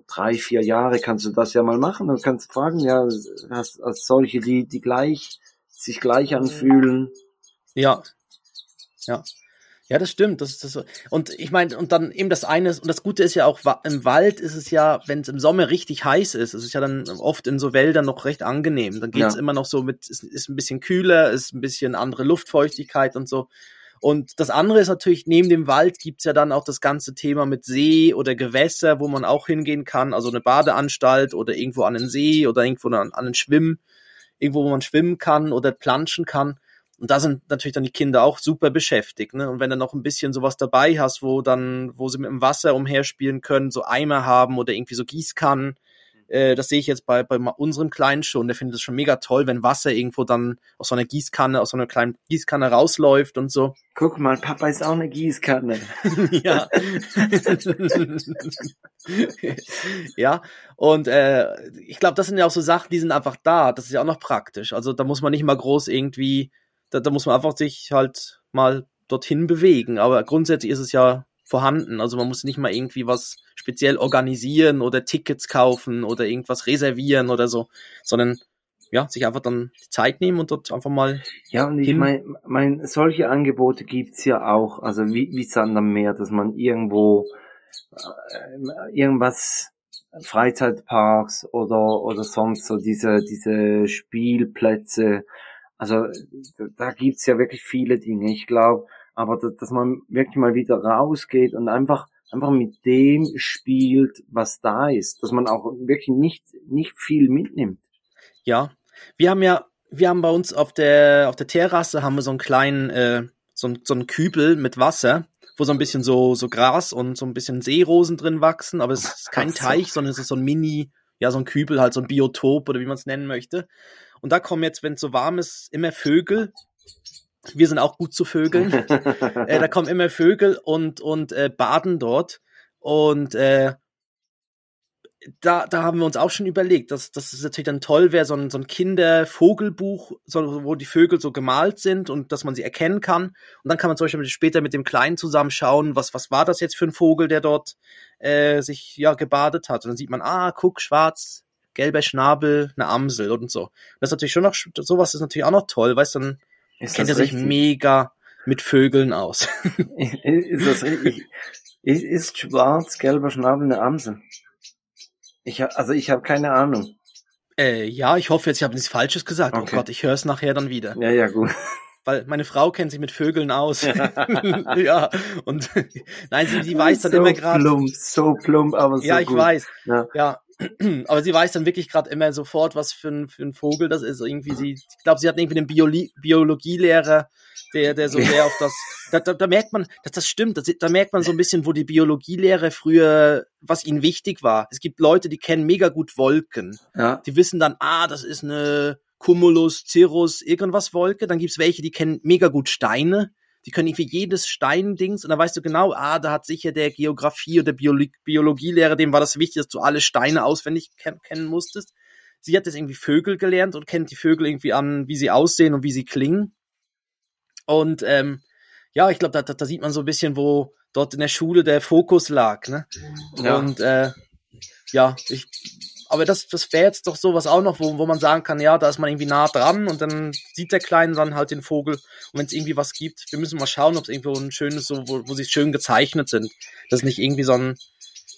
drei, vier Jahre kannst du das ja mal machen und kannst fragen, ja, hast, hast solche, die, die gleich, sich gleich anfühlen. Ja. Ja. Ja, das stimmt. Das ist das. Und ich meine, und dann eben das eine, und das Gute ist ja auch, im Wald ist es ja, wenn es im Sommer richtig heiß ist, es ist ja dann oft in so Wäldern noch recht angenehm. Dann geht's ja. immer noch so mit, ist, ist ein bisschen kühler, ist ein bisschen andere Luftfeuchtigkeit und so. Und das andere ist natürlich, neben dem Wald gibt's ja dann auch das ganze Thema mit See oder Gewässer, wo man auch hingehen kann, also eine Badeanstalt oder irgendwo an den See oder irgendwo an, an den Schwimm, irgendwo, wo man schwimmen kann oder planschen kann. Und da sind natürlich dann die Kinder auch super beschäftigt. Ne? Und wenn du noch ein bisschen sowas dabei hast, wo dann, wo sie mit dem Wasser umherspielen können, so Eimer haben oder irgendwie so Gießkannen, Äh, das sehe ich jetzt bei, bei unserem Kleinen schon. Der findet es schon mega toll, wenn Wasser irgendwo dann aus so einer Gießkanne, aus so einer kleinen Gießkanne rausläuft und so. Guck mal, Papa ist auch eine Gießkanne. [LAUGHS] ja. [LAUGHS] ja, und äh, ich glaube, das sind ja auch so Sachen, die sind einfach da. Das ist ja auch noch praktisch. Also da muss man nicht mal groß irgendwie, da, da muss man einfach sich halt mal dorthin bewegen. Aber grundsätzlich ist es ja vorhanden. Also man muss nicht mal irgendwie was speziell organisieren oder Tickets kaufen oder irgendwas reservieren oder so, sondern ja, sich einfach dann die Zeit nehmen und dort einfach mal. Ja, und ich meine, mein, solche Angebote gibt's ja auch, also wie, wie Sand am Meer, dass man irgendwo äh, irgendwas Freizeitparks oder oder sonst so diese diese Spielplätze. Also da gibt's ja wirklich viele Dinge. Ich glaube, aber dass, dass man wirklich mal wieder rausgeht und einfach einfach mit dem spielt, was da ist, dass man auch wirklich nicht nicht viel mitnimmt. Ja, wir haben ja wir haben bei uns auf der auf der Terrasse haben wir so einen kleinen äh, so, so einen Kübel mit Wasser, wo so ein bisschen so so Gras und so ein bisschen Seerosen drin wachsen, aber es [LAUGHS] ist kein Teich, sondern es ist so ein Mini ja so ein Kübel halt so ein Biotop oder wie man es nennen möchte. Und da kommen jetzt, wenn es so warm ist, immer Vögel wir sind auch gut zu Vögeln. [LAUGHS] äh, da kommen immer Vögel und, und äh, baden dort. Und äh, da, da haben wir uns auch schon überlegt, dass, dass es natürlich dann toll wäre, so ein, so ein Kindervogelbuch, so, wo die Vögel so gemalt sind und dass man sie erkennen kann. Und dann kann man zum Beispiel später mit dem Kleinen zusammen schauen, was, was war das jetzt für ein Vogel, der dort äh, sich ja gebadet hat. Und dann sieht man, ah, guck, schwarz, gelber Schnabel, eine Amsel und so. Das ist natürlich schon noch, sowas ist natürlich auch noch toll, weißt du, dann ist kennt er sich mega mit Vögeln aus. [LAUGHS] ist das richtig? Ist, ist schwarz, gelber Schnabel eine Amsel? Ich hab, also ich habe keine Ahnung. Äh, ja, ich hoffe jetzt, ich habe nichts Falsches gesagt. Oh okay. Oh Gott, ich höre es nachher dann wieder. Ja, ja, gut. Weil meine Frau kennt sich mit Vögeln aus. ja, [LAUGHS] und [LAUGHS] nein, sie, sie weiß dann so immer gerade. So plump, so plump, aber so Ja, ich gut. weiß. Ja. ja. [CLEARS THROAT] aber sie weiß dann wirklich gerade immer sofort, was für ein, für ein Vogel das ist. Irgendwie sie, ich glaube, sie hat irgendwie einen Bioli Biologielehrer, der, der so sehr auf das, [LAUGHS] da, da, da merkt man, dass das stimmt, das, da merkt man so ein bisschen, wo die Biologielehrer früher, was ihnen wichtig war. Es gibt Leute, die kennen mega gut Wolken. Ja. Die wissen dann, ah, das ist eine Cumulus, Cirrus, irgendwas Wolke. Dann gibt's welche, die kennen mega gut Steine die können irgendwie jedes Steindings und da weißt du genau, ah, da hat sicher der Geografie oder Biolo Biologielehrer, dem war das wichtig, dass du alle Steine auswendig ken kennen musstest. Sie hat jetzt irgendwie Vögel gelernt und kennt die Vögel irgendwie an, wie sie aussehen und wie sie klingen. Und ähm, ja, ich glaube, da, da, da sieht man so ein bisschen, wo dort in der Schule der Fokus lag. Ne? Ja. Und äh, ja, ich aber das, das wäre jetzt doch sowas auch noch, wo, wo man sagen kann, ja, da ist man irgendwie nah dran und dann sieht der Kleine dann halt den Vogel. Und wenn es irgendwie was gibt, wir müssen mal schauen, ob es irgendwo ein schönes, so, wo, wo sie schön gezeichnet sind. Dass nicht irgendwie so ein,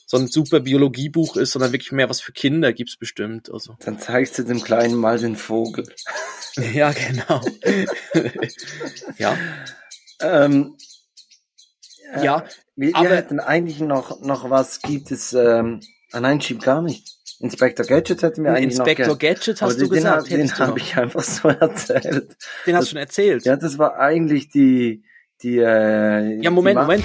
so ein super Biologiebuch ist, sondern wirklich mehr was für Kinder gibt's bestimmt. Also. Dann zeigst du dem Kleinen mal den Vogel. [LAUGHS] ja, genau. [LAUGHS] ja. Ähm, ja, wir, wir hätten eigentlich noch, noch was gibt es, ähm, ah nein, schieb gar nicht. Inspector Gadget hätte mir eigentlich Inspector noch Gadget hast du den, gesagt. Den, den habe ich einfach so [LAUGHS] erzählt. Den hast du schon erzählt. Ja, das war eigentlich die die äh, Ja, Moment, Moment.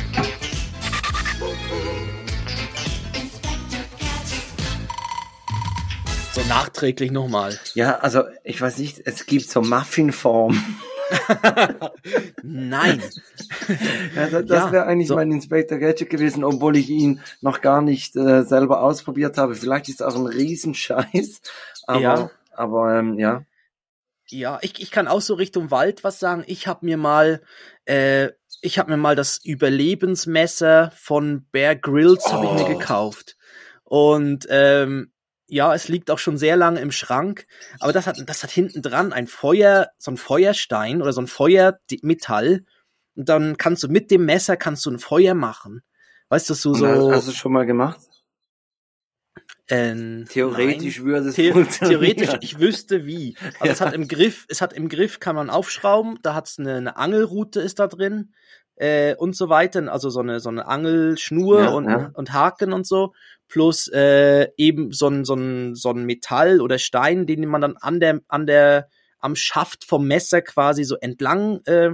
So nachträglich nochmal. Ja, also ich weiß nicht, es gibt so Muffinform. Nein. [LAUGHS] ja, das, das ja, wäre eigentlich so. mein Inspector Gadget gewesen, obwohl ich ihn noch gar nicht äh, selber ausprobiert habe. Vielleicht ist es auch ein Riesenscheiß. [LAUGHS] Aber, ja. aber ähm, ja. Ja, ich, ich kann auch so Richtung Wald was sagen. Ich habe mir mal, äh, ich habe mir mal das Überlebensmesser von Bear Grylls oh. habe ich mir oh. gekauft. Und ähm, ja, es liegt auch schon sehr lange im Schrank, aber das hat, das hat hinten dran ein Feuer, so ein Feuerstein oder so ein Feuermetall. Und dann kannst du mit dem Messer kannst du ein Feuer machen. Weißt du, so, so. Hast du schon mal gemacht? Ähm, theoretisch nein, würde es The Theoretisch, ich wüsste wie. Also ja. es hat im Griff, es hat im Griff, kann man aufschrauben, da hat's eine, eine Angelrute ist da drin äh, und so weiter, also so eine so eine Angelschnur ja, und ja. und Haken und so plus äh, eben so ein, so, ein, so ein Metall oder Stein, den man dann an der, an der, am Schaft vom Messer quasi so entlang äh,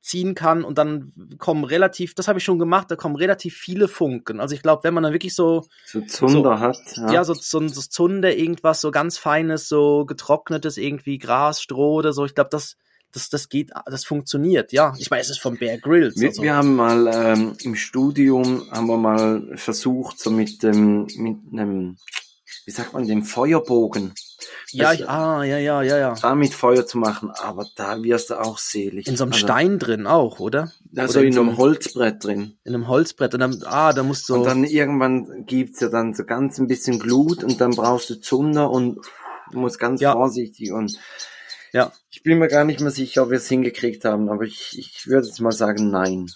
ziehen kann und dann kommen relativ, das habe ich schon gemacht, da kommen relativ viele Funken. Also ich glaube, wenn man dann wirklich so So Zunder So, hat. ja, Ja. so, so, so Zunder, irgendwas, so ganz feines, so getrocknetes, irgendwie Gras, Stroh oder so. Ich glaube, das, das, das geht, das funktioniert, ja. Ich meine, es von Bear Grylls. Wir, Also. wir haben mal ähm, im Studium haben wir mal versucht, so mit dem, mit einem, wie sagt man, dem Feuerbogen, ja, das- ich, ah, ja, ja, ja, ja. damit Feuer zu machen, aber da wirst du auch selig. In so einem also, Stein drin auch, oder? Also oder in in so einem Holzbrett drin. In einem Holzbrett. Und dann, ah, da musst du Und dann irgendwann gibt's ja dann so ganz ein bisschen Glut und dann brauchst du Zunder und du musst ganz Ja. vorsichtig und Ja. ich bin mir gar nicht mehr sicher, ob wir es hingekriegt haben, aber ich, ich würde jetzt mal sagen, nein.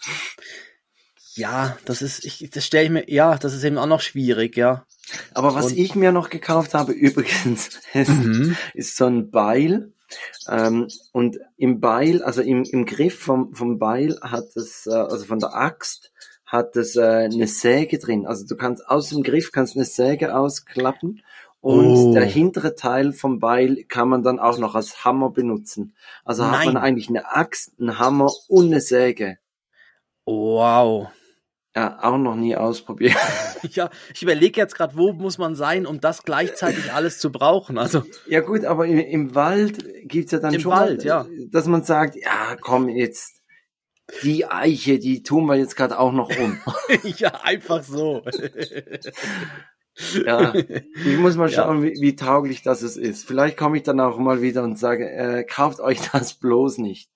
Ja, das ist, ich, das stelle ich mir, ja, das ist eben auch noch schwierig, ja. Aber was Und- ich mir noch gekauft habe, [LAUGHS] übrigens, ist, Mhm. ist so ein Beil. Ähm, und im Beil, also im, im Griff vom, vom Beil hat es, äh, also von der Axt, hat es äh, eine Säge drin. Also du kannst aus dem Griff kannst eine Säge ausklappen und Oh. der hintere Teil vom Beil kann man dann auch noch als Hammer benutzen. Also hat man Nein. eigentlich eine Axt, einen Hammer und eine Säge. Wow. Ja, auch noch nie ausprobiert. [LAUGHS] Ja, ich überlege jetzt gerade, wo muss man sein, um das gleichzeitig alles zu brauchen. Also, Ja gut, aber im, im Wald gibt's ja dann Im schon Wald, mal, ja. dass man sagt, ja komm jetzt, die Eiche, die tun wir jetzt gerade auch noch um. [LAUGHS] ja, einfach so. [LAUGHS] ja, [LAUGHS] ich muss mal Ja. schauen, wie, wie tauglich das es ist. Vielleicht komme ich dann auch mal wieder und sage, äh, kauft euch [LAUGHS] das bloß nicht.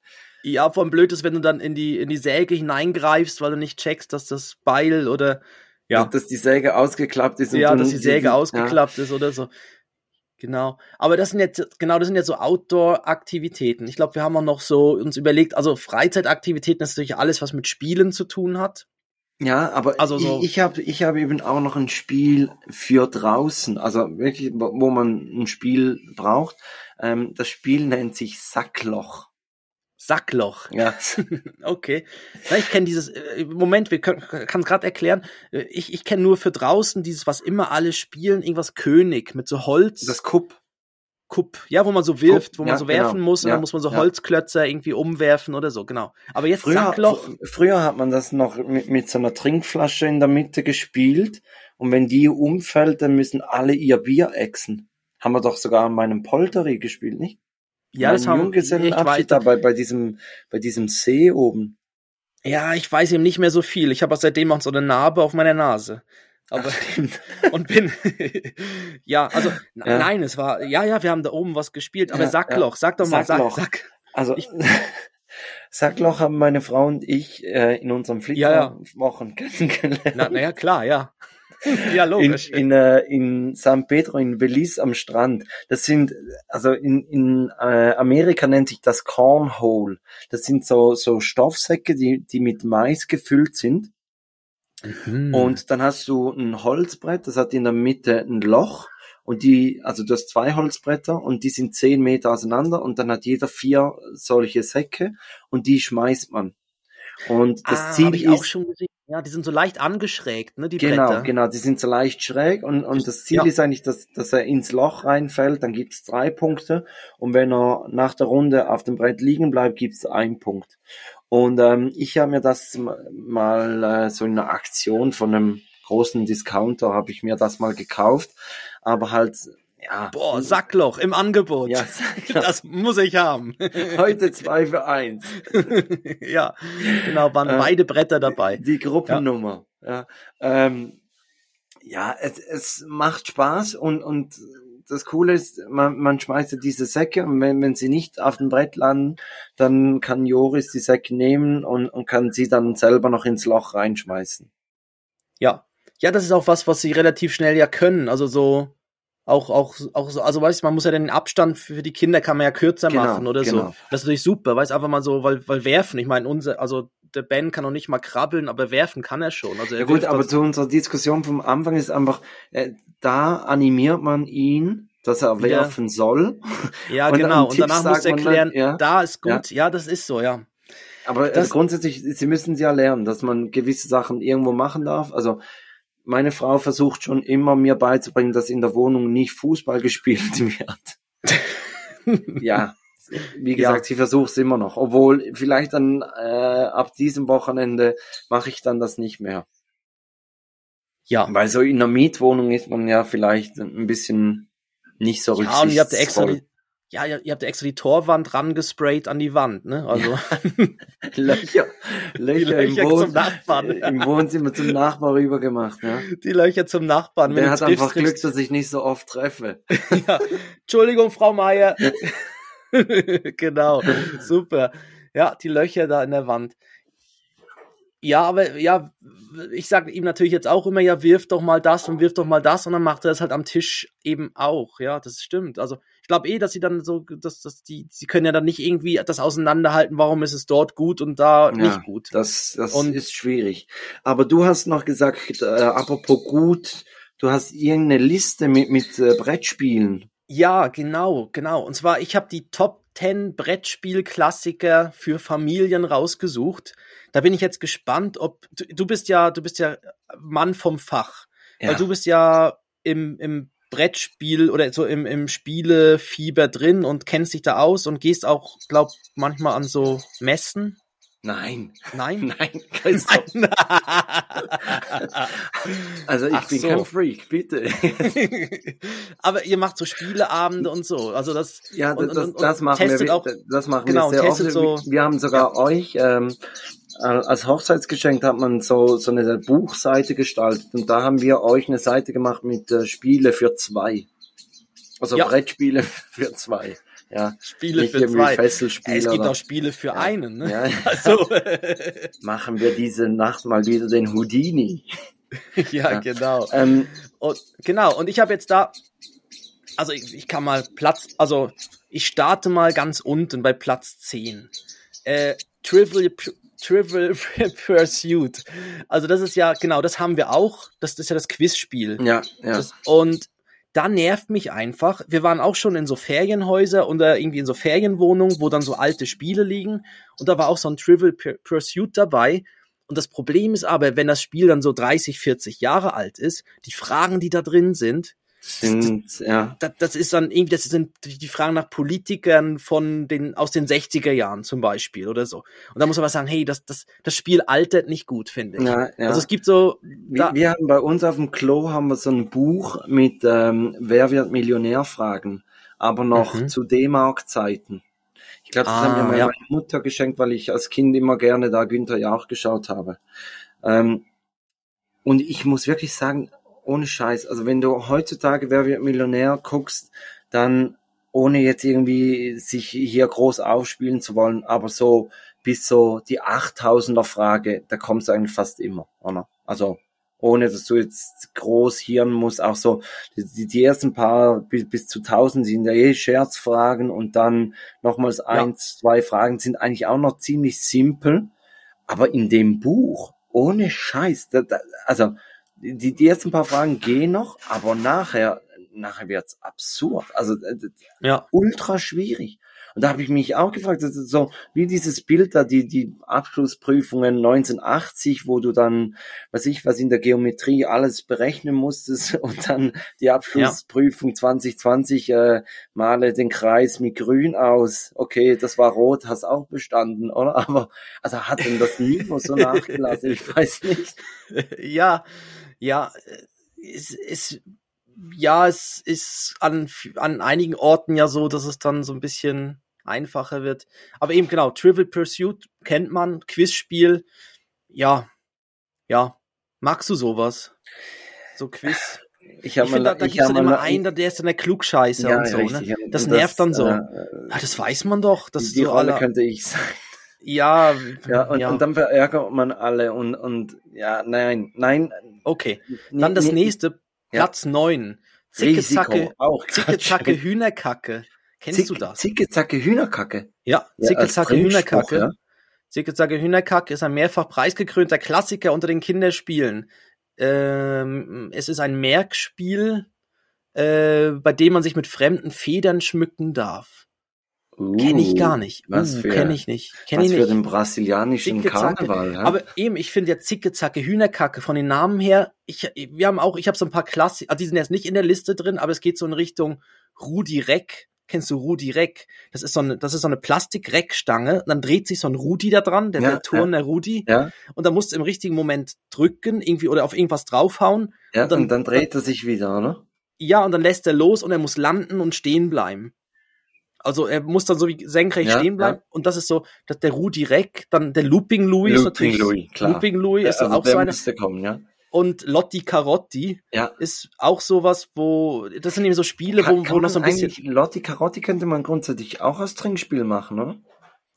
Ja, vom blöd ist, wenn du dann in die, in die Säge hineingreifst, weil du nicht checkst, dass das Beil oder, ja, Dass die Säge ausgeklappt ist. ja, dass die Säge ja. ausgeklappt ist oder so. Genau. Aber das sind jetzt, genau, das sind jetzt so Outdoor-Aktivitäten. Ich glaube, wir haben auch noch so uns überlegt, also Freizeitaktivitäten ist natürlich alles, was mit Spielen zu tun hat. Ja, aber Also so- ich, ich habe ich hab eben auch noch ein Spiel für draußen, also wirklich, wo man ein Spiel braucht. Ähm, das Spiel nennt sich Sackloch. Sackloch. Ja. [LAUGHS] Okay. Na, ich kenne dieses, äh, Moment, wir können kann es gerade erklären. Äh, Ich, ich kenne nur für draußen dieses, was immer alle spielen, irgendwas König mit so Holz. Das Kupp. Kupp, ja, wo man so wirft, Kupp, wo man ja, so werfen genau. muss und Ja, dann muss man so. Holzklötzer irgendwie umwerfen oder so, genau. Aber jetzt Früher, Sackloch, fr- früher hat man das noch mit, mit so einer Trinkflasche in der Mitte gespielt und wenn die umfällt, dann müssen alle ihr Bier exen. Haben wir doch sogar an meinem Polteri gespielt, nicht? ja, das haben ich Junggesellenabschied weiß, da bei, diesem, bei diesem See oben. ja, ich weiß eben nicht mehr so viel. Ich habe auch seitdem auch so eine Narbe auf meiner Nase. Aber [LAUGHS] und bin ja, also Ja. nein, es war ja, ja, wir haben da oben was gespielt, aber Ja, Sackloch, sag doch mal, Sackloch. sag, sag. Also, Ich- [LAUGHS] Sackloch haben meine Frau und ich äh, in unserem Ja, ja. Flitterwochen [LAUGHS] kennengelernt. Na, na ja, klar, ja. ja, in, logisch. in, äh, in San Pedro, in Belize am Strand. Das sind, also in, in äh, Amerika nennt sich das Cornhole. Das sind so, so Stoffsäcke, die, die mit Mais gefüllt sind. Mhm. Und dann hast du ein Holzbrett, das hat in der Mitte ein Loch. Und die, also du hast zwei Holzbretter und die sind zehn Meter auseinander und dann hat jeder vier solche Säcke und die schmeißt man. Und das ah, Ziel ich ist, auch schon gesehen. Ja, die sind so leicht angeschrägt, ne, die Genau, Bretter. genau, die sind so leicht schräg und, und das Ziel Ja. ist eigentlich, dass, dass er ins Loch reinfällt, dann gibt's drei Punkte und wenn er nach der Runde auf dem Brett liegen bleibt, gibt's einen Punkt. Und ähm, ich habe mir das mal äh, so in einer Aktion von einem großen Discounter habe ich mir das mal gekauft, aber halt ja Boah, Sackloch im Angebot. ja, [LAUGHS] Das muss ich haben. [LAUGHS] heute zwei für eins. [LAUGHS] ja, genau, waren Äh, beide Bretter dabei. Die Gruppennummer. Ja, ähm, ja es, es macht Spaß und, und das Coole ist, man, man schmeißt ja diese Säcke und wenn, wenn sie nicht auf dem Brett landen, dann kann Joris die Säcke nehmen und, und kann sie dann selber noch ins Loch reinschmeißen. Ja. Ja, das ist auch was, was sie relativ schnell ja können. Also so, auch, auch, auch so, also weißt du, man muss ja den Abstand für die Kinder kann man ja kürzer Genau, machen oder so. genau. Das ist natürlich super, weißt einfach mal so, weil, weil werfen, ich meine, unser, also der Ben kann noch nicht mal krabbeln, aber werfen kann er schon. Also er Ja gut, aber zu unserer Diskussion vom Anfang ist einfach, äh, da animiert man ihn, dass er werfen soll. [LAUGHS] ja, und genau. Und danach muss er man dann, erklären, ja, da ist gut, ja. das ist so, ja. Aber Das- das, grundsätzlich, sie müssen ja lernen, dass man gewisse Sachen irgendwo machen darf. Also meine Frau versucht schon immer mir beizubringen, dass in der Wohnung nicht Fußball [LAUGHS] gespielt wird. [LAUGHS] ja, wie gesagt, ja. ich versuche es immer noch. Obwohl, vielleicht dann äh, ab diesem Wochenende mache ich dann das nicht mehr. Ja. Weil so in einer Mietwohnung ist man ja vielleicht ein bisschen nicht so Ja, und ihr habt extra die, ja, ihr habt extra die Torwand rangesprayt an die Wand, ne? Also. [LAUGHS] Löcher, Löcher, Löcher im, Wohn zum Nachbarn. im Wohnzimmer zum Nachbar rüber gemacht, ja. Die Löcher zum Nachbarn. Der hat einfach Glück, dass ich nicht so oft treffe. [LAUGHS] ja. Entschuldigung, Frau Meier. [LAUGHS] [LAUGHS] genau, super. Ja, die Löcher da in der Wand. Ja, aber ja, ich sage ihm natürlich jetzt auch immer, ja, wirf doch mal das und wirf doch mal das und dann macht er das halt am Tisch eben auch. Ja, das stimmt. Also ich glaube eh, dass sie dann so, dass, dass die, sie können ja dann nicht irgendwie das auseinanderhalten, warum ist es dort gut und da ja, nicht gut. Das, das und, ist schwierig. Aber du hast noch gesagt, äh, apropos gut, du hast irgendeine Liste mit, mit äh, Brettspielen. Ja, genau, genau. Und zwar, ich habe die Top 10 Brettspielklassiker für Familien rausgesucht. Da bin ich jetzt gespannt, ob du, du bist ja, du bist ja Mann vom Fach. Ja. Weil du bist ja im, im Brettspiel oder so im, im Spielefieber drin und kennst dich da aus und gehst auch, glaub, manchmal an so Messen. Nein. Nein? [LAUGHS] Nein, Nein. [LAUGHS] also ich Ach bin so. kein Freak, bitte. [LAUGHS] Aber ihr macht so Spieleabende und so. Also das, ja, das, und, und, und das machen wir. Auch, das machen genau, wir sehr oft. So, wir haben sogar ja. euch ähm, als Hochzeitsgeschenk hat man so so eine Buchseite gestaltet und da haben wir euch eine Seite gemacht mit äh, Spiele für zwei. Also ja. Brettspiele für zwei. Ja, Spiele für zwei. Fesselspiele, es gibt auch Spiele für ja. einen. Ne? Ja, [LAUGHS] also [LAUGHS] machen wir diese Nacht mal wieder den Houdini. [LAUGHS] ja, ja, genau. Ähm, und, genau. Und ich habe jetzt da, also ich, ich kann mal Platz, also ich starte mal ganz unten bei Platz 10. Äh, Trivial, Trivial Pursuit. Also das ist ja, genau, das haben wir auch. Das, das ist ja das Quizspiel. Ja, ja. Das, und da nervt mich einfach. Wir waren auch schon in so Ferienhäuser oder irgendwie in so Ferienwohnungen, wo dann so alte Spiele liegen. Und da war auch so ein Trivial Pursuit dabei. Und das Problem ist aber, wenn das Spiel dann so 30, 40 Jahre alt ist, die Fragen, die da drin sind, sind, das, ja. Das, das ist dann irgendwie, das sind die Fragen nach Politikern von den, aus den 60er Jahren zum Beispiel oder so. Und da muss man sagen, hey, das, das, das Spiel altert nicht gut, finde ich. Ja, ja. Also es gibt so. Wir, wir haben bei uns auf dem Klo haben wir so ein Buch mit ähm, Wer wird Millionär Fragen, aber noch mhm. zu D-Mark-Zeiten. Ich glaube, das ah, haben wir ja. Mutter geschenkt, weil ich als Kind immer gerne da Günther Jauch geschaut habe. Ähm, und ich muss wirklich sagen, ohne Scheiß. Also wenn du heutzutage Wer wird Millionär guckst, dann ohne jetzt irgendwie sich hier groß aufspielen zu wollen, aber so bis so die 8000er Frage, da kommst du eigentlich fast immer, oder? Also ohne dass du jetzt groß hirn musst, auch so die, die ersten paar bis, bis zu 1000 sind ja eh Scherzfragen und dann nochmals ja. eins, zwei Fragen sind eigentlich auch noch ziemlich simpel, aber in dem Buch ohne Scheiß, da, da, also die, die ersten paar Fragen gehen noch, aber nachher, nachher wird's absurd. Also äh, ja. ultra schwierig. Und da habe ich mich auch gefragt, das ist so wie dieses Bild da, die, die Abschlussprüfungen 1980, wo du dann, was ich, was in der Geometrie alles berechnen musstest [LAUGHS] und dann die Abschlussprüfung ja. 2020, äh, male den Kreis mit grün aus. Okay, das war rot, hast auch bestanden, oder? Aber, also hat denn das [LAUGHS] Niveau so nachgelassen? Ich weiß nicht. Ja, ja, es ist, ja, es ist an, an einigen Orten ja so, dass es dann so ein bisschen einfacher wird. Aber eben genau, Trivial Pursuit kennt man, Quizspiel, ja, ja. Magst du sowas? So Quiz? Ich, ich finde, da, da gibt's dann immer einen, der ist dann der Klugscheißer ja, und so, richtig, ne? Das, das nervt dann so. Äh, ah, das weiß man doch. Das die so Rolle alle... könnte ich sein. [LAUGHS] Ja, ja, und, ja. und dann verärgert man alle und, und ja, nein, nein. Okay, dann das nächste, Platz neun. Zicke, Zacke, auch Zicke, Zacke, Hühnerkacke. Kennst Zick, du das? Zicke, Zacke, Hühnerkacke? Ja, Zicke, ja, Hühnerkacke. Ja? Zicke, Zacke, Hühnerkacke ist ein mehrfach preisgekrönter Klassiker unter den Kinderspielen. Ähm, es ist ein Merkspiel, äh, bei dem man sich mit fremden Federn schmücken darf. Uh, kenne ich gar nicht. Was uh, für, kenne ich nicht. Kenn was ich nicht. für den brasilianischen Karneval. Ja? Aber eben, ich finde ja Zicke, Zacke, Hühnerkacke von den Namen her. Ich, wir haben auch, ich habe so ein paar Klassiker, also die sind jetzt nicht in der Liste drin, aber es geht so in Richtung Rudi Reck. kennst du Rudi Reck? Das ist so eine, das ist so eine Plastik-Reckstange. Dann dreht sich so ein Rudi da dran, der, Ja, der Turn, der Rudi. Ja, Und dann musst du im richtigen Moment drücken, irgendwie, oder auf irgendwas draufhauen. ja, Und dann- und dann dreht er sich wieder, oder? Ja, und dann lässt er los und er muss landen und stehen bleiben. Also er muss dann so wie senkrecht Ja, stehen bleiben. Und das ist so, dass der Rudi Reck, dann der Looping Louis ist Looping natürlich. Louis, klar. Looping Louis ist also auch der so eine. kommen, ja. Und Lotti Carotti Ja. ist auch sowas, wo, das sind eben so Spiele, wo, Kann, wo noch so ein bisschen, Lotti Carotti könnte man grundsätzlich auch als Trinkspiel machen, oder?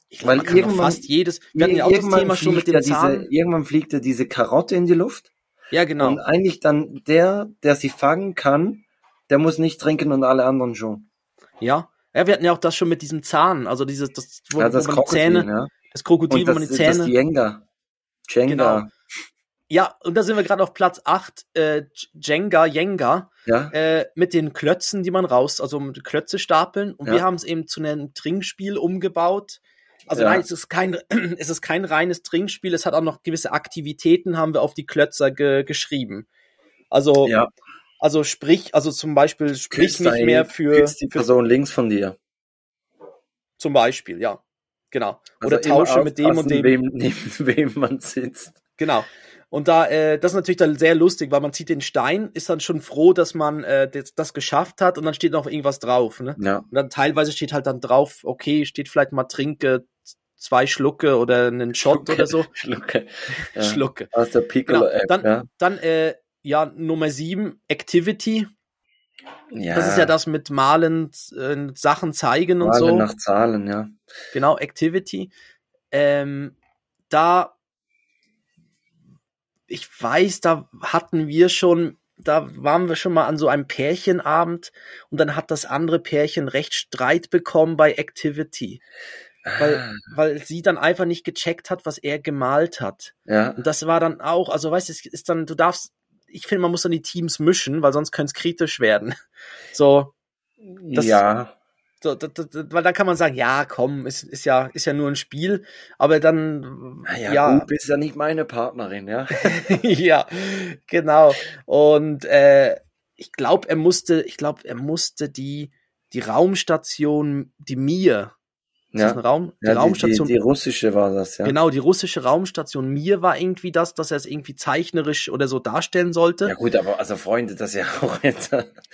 ich glaube, weil man kann irgendwann- fast jedes, wir hatten ja auch das Irgendwann Thema schon mit fliegt dem ja diese. Irgendwann fliegt ja diese Karotte in die Luft. Ja, genau. Und eigentlich dann der, der sie fangen kann, der muss nicht trinken und alle anderen schon. Ja. Ja, wir hatten ja auch das schon mit diesem Zahn, also dieses, das, wo, ja, das wo man die Krokodil, Zähne, ja. das Krokodil, Und wo man die das, das Zähne. Jenga. Jenga. Genau. Ja, und da sind wir gerade auf Platz 8, äh, Jenga, Jenga, Ja. äh, mit den Klötzen, die man raus, also mit Klötze stapeln. Und Ja. wir haben es eben zu einem Trinkspiel umgebaut. Also Ja. nein, es ist kein, [CLEARS THROAT] es ist kein reines Trinkspiel. Es hat auch noch gewisse Aktivitäten, haben wir auf die Klötzer ge geschrieben. Also, ja. Also sprich, also zum Beispiel sprich nicht ein- mehr für, die für Person links von dir. zum Beispiel, ja. Genau. Also Oder tausche immer mit dem und dem. Wem, neben [LAUGHS] wem man sitzt. Genau. Und da, äh, das ist natürlich dann sehr lustig, weil man zieht den Stein, ist dann schon froh, dass man äh, das, das geschafft hat und dann steht noch irgendwas drauf. Ne? Ja. Und dann teilweise steht halt dann drauf, okay, steht vielleicht mal trinke zwei Schlucke oder einen Shot oder so. Schlucke. [LAUGHS] Ja. Schlucke. Aus der Piccolo-App, Genau. Dann, ja. dann äh, ja, Nummer sieben, Activity. ja. Das ist ja das mit Malen, äh, Sachen zeigen und Male so. nach Zahlen, ja. Genau, Activity. Ähm, da, ich weiß, da hatten wir schon, da waren wir schon mal an so einem Pärchenabend und dann hat das andere Pärchen recht Streit bekommen bei Activity, weil, Ah, weil sie dann einfach nicht gecheckt hat, was er gemalt hat. ja. Und das war dann auch, also weißt du, es ist dann, du darfst, ich finde, man muss dann die Teams mischen, weil sonst könnte es kritisch werden. [LAUGHS] So, das- ja. so, da, da, da, weil dann kann man sagen, ja, komm, ist, ist ja, ist ja nur ein Spiel, aber dann, Ja, ja, du bist ja nicht meine Partnerin, ja. [LAUGHS] ja, genau. Und äh, ich glaube, er musste, ich glaube, er musste die die Raumstation, die Mir, ist das Ja, ein Raum, die ja die, die, Raumstation, die russische war das, ja. genau, die russische Raumstation Mir war irgendwie das, dass er es irgendwie zeichnerisch oder so darstellen sollte. Ja gut, aber also Freunde, das ist ja [LAUGHS] auch jetzt.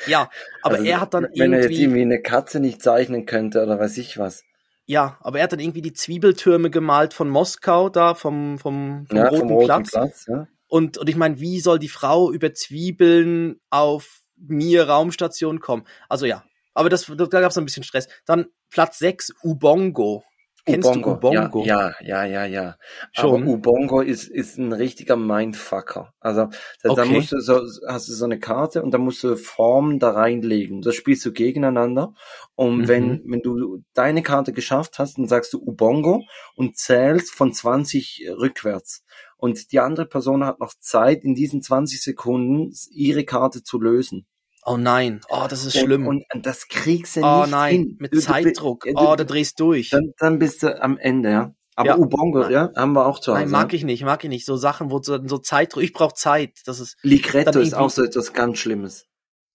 Ja, aber also, er hat dann wenn er jetzt irgendwie, irgendwie eine Katze nicht zeichnen könnte oder weiß ich was. ja, aber er hat dann irgendwie die Zwiebeltürme gemalt von Moskau da vom vom, vom ja, roten, vom roten Platz. Platz, ja. Und, und ich meine, wie soll die Frau über Zwiebeln auf mir Raumstation kommen? Also ja, aber das, da gab es ein bisschen Stress. Dann Platz 6, Ubongo. Kennst du Ubongo? Ja, ja, ja, ja, ja. Schon? Aber Ubongo ist, ist ein richtiger Mindfucker. Also, da, da Okay. musst du so, hast du so eine Karte und da musst du Formen da reinlegen. Das spielst du gegeneinander. Und Mhm. wenn, wenn du deine Karte geschafft hast, dann sagst du Ubongo und zählst von 20 rückwärts. Und die andere Person hat noch Zeit, in diesen 20 Sekunden ihre Karte zu lösen. Oh nein, oh, das ist Und- schlimm. Und, das kriegst du oh nicht nein, hin. mit Du- Zeitdruck. du- Oh, da drehst du durch. dann, dann bist du am Ende, ja. Aber Ja. Ubongo, ja, haben wir auch zu Hause. Nein, mag ich nicht, mag ich nicht. So Sachen, wo so, so Zeitdruck, ich brauche Zeit. Das ist, Ligretto ist auch so etwas ganz Schlimmes.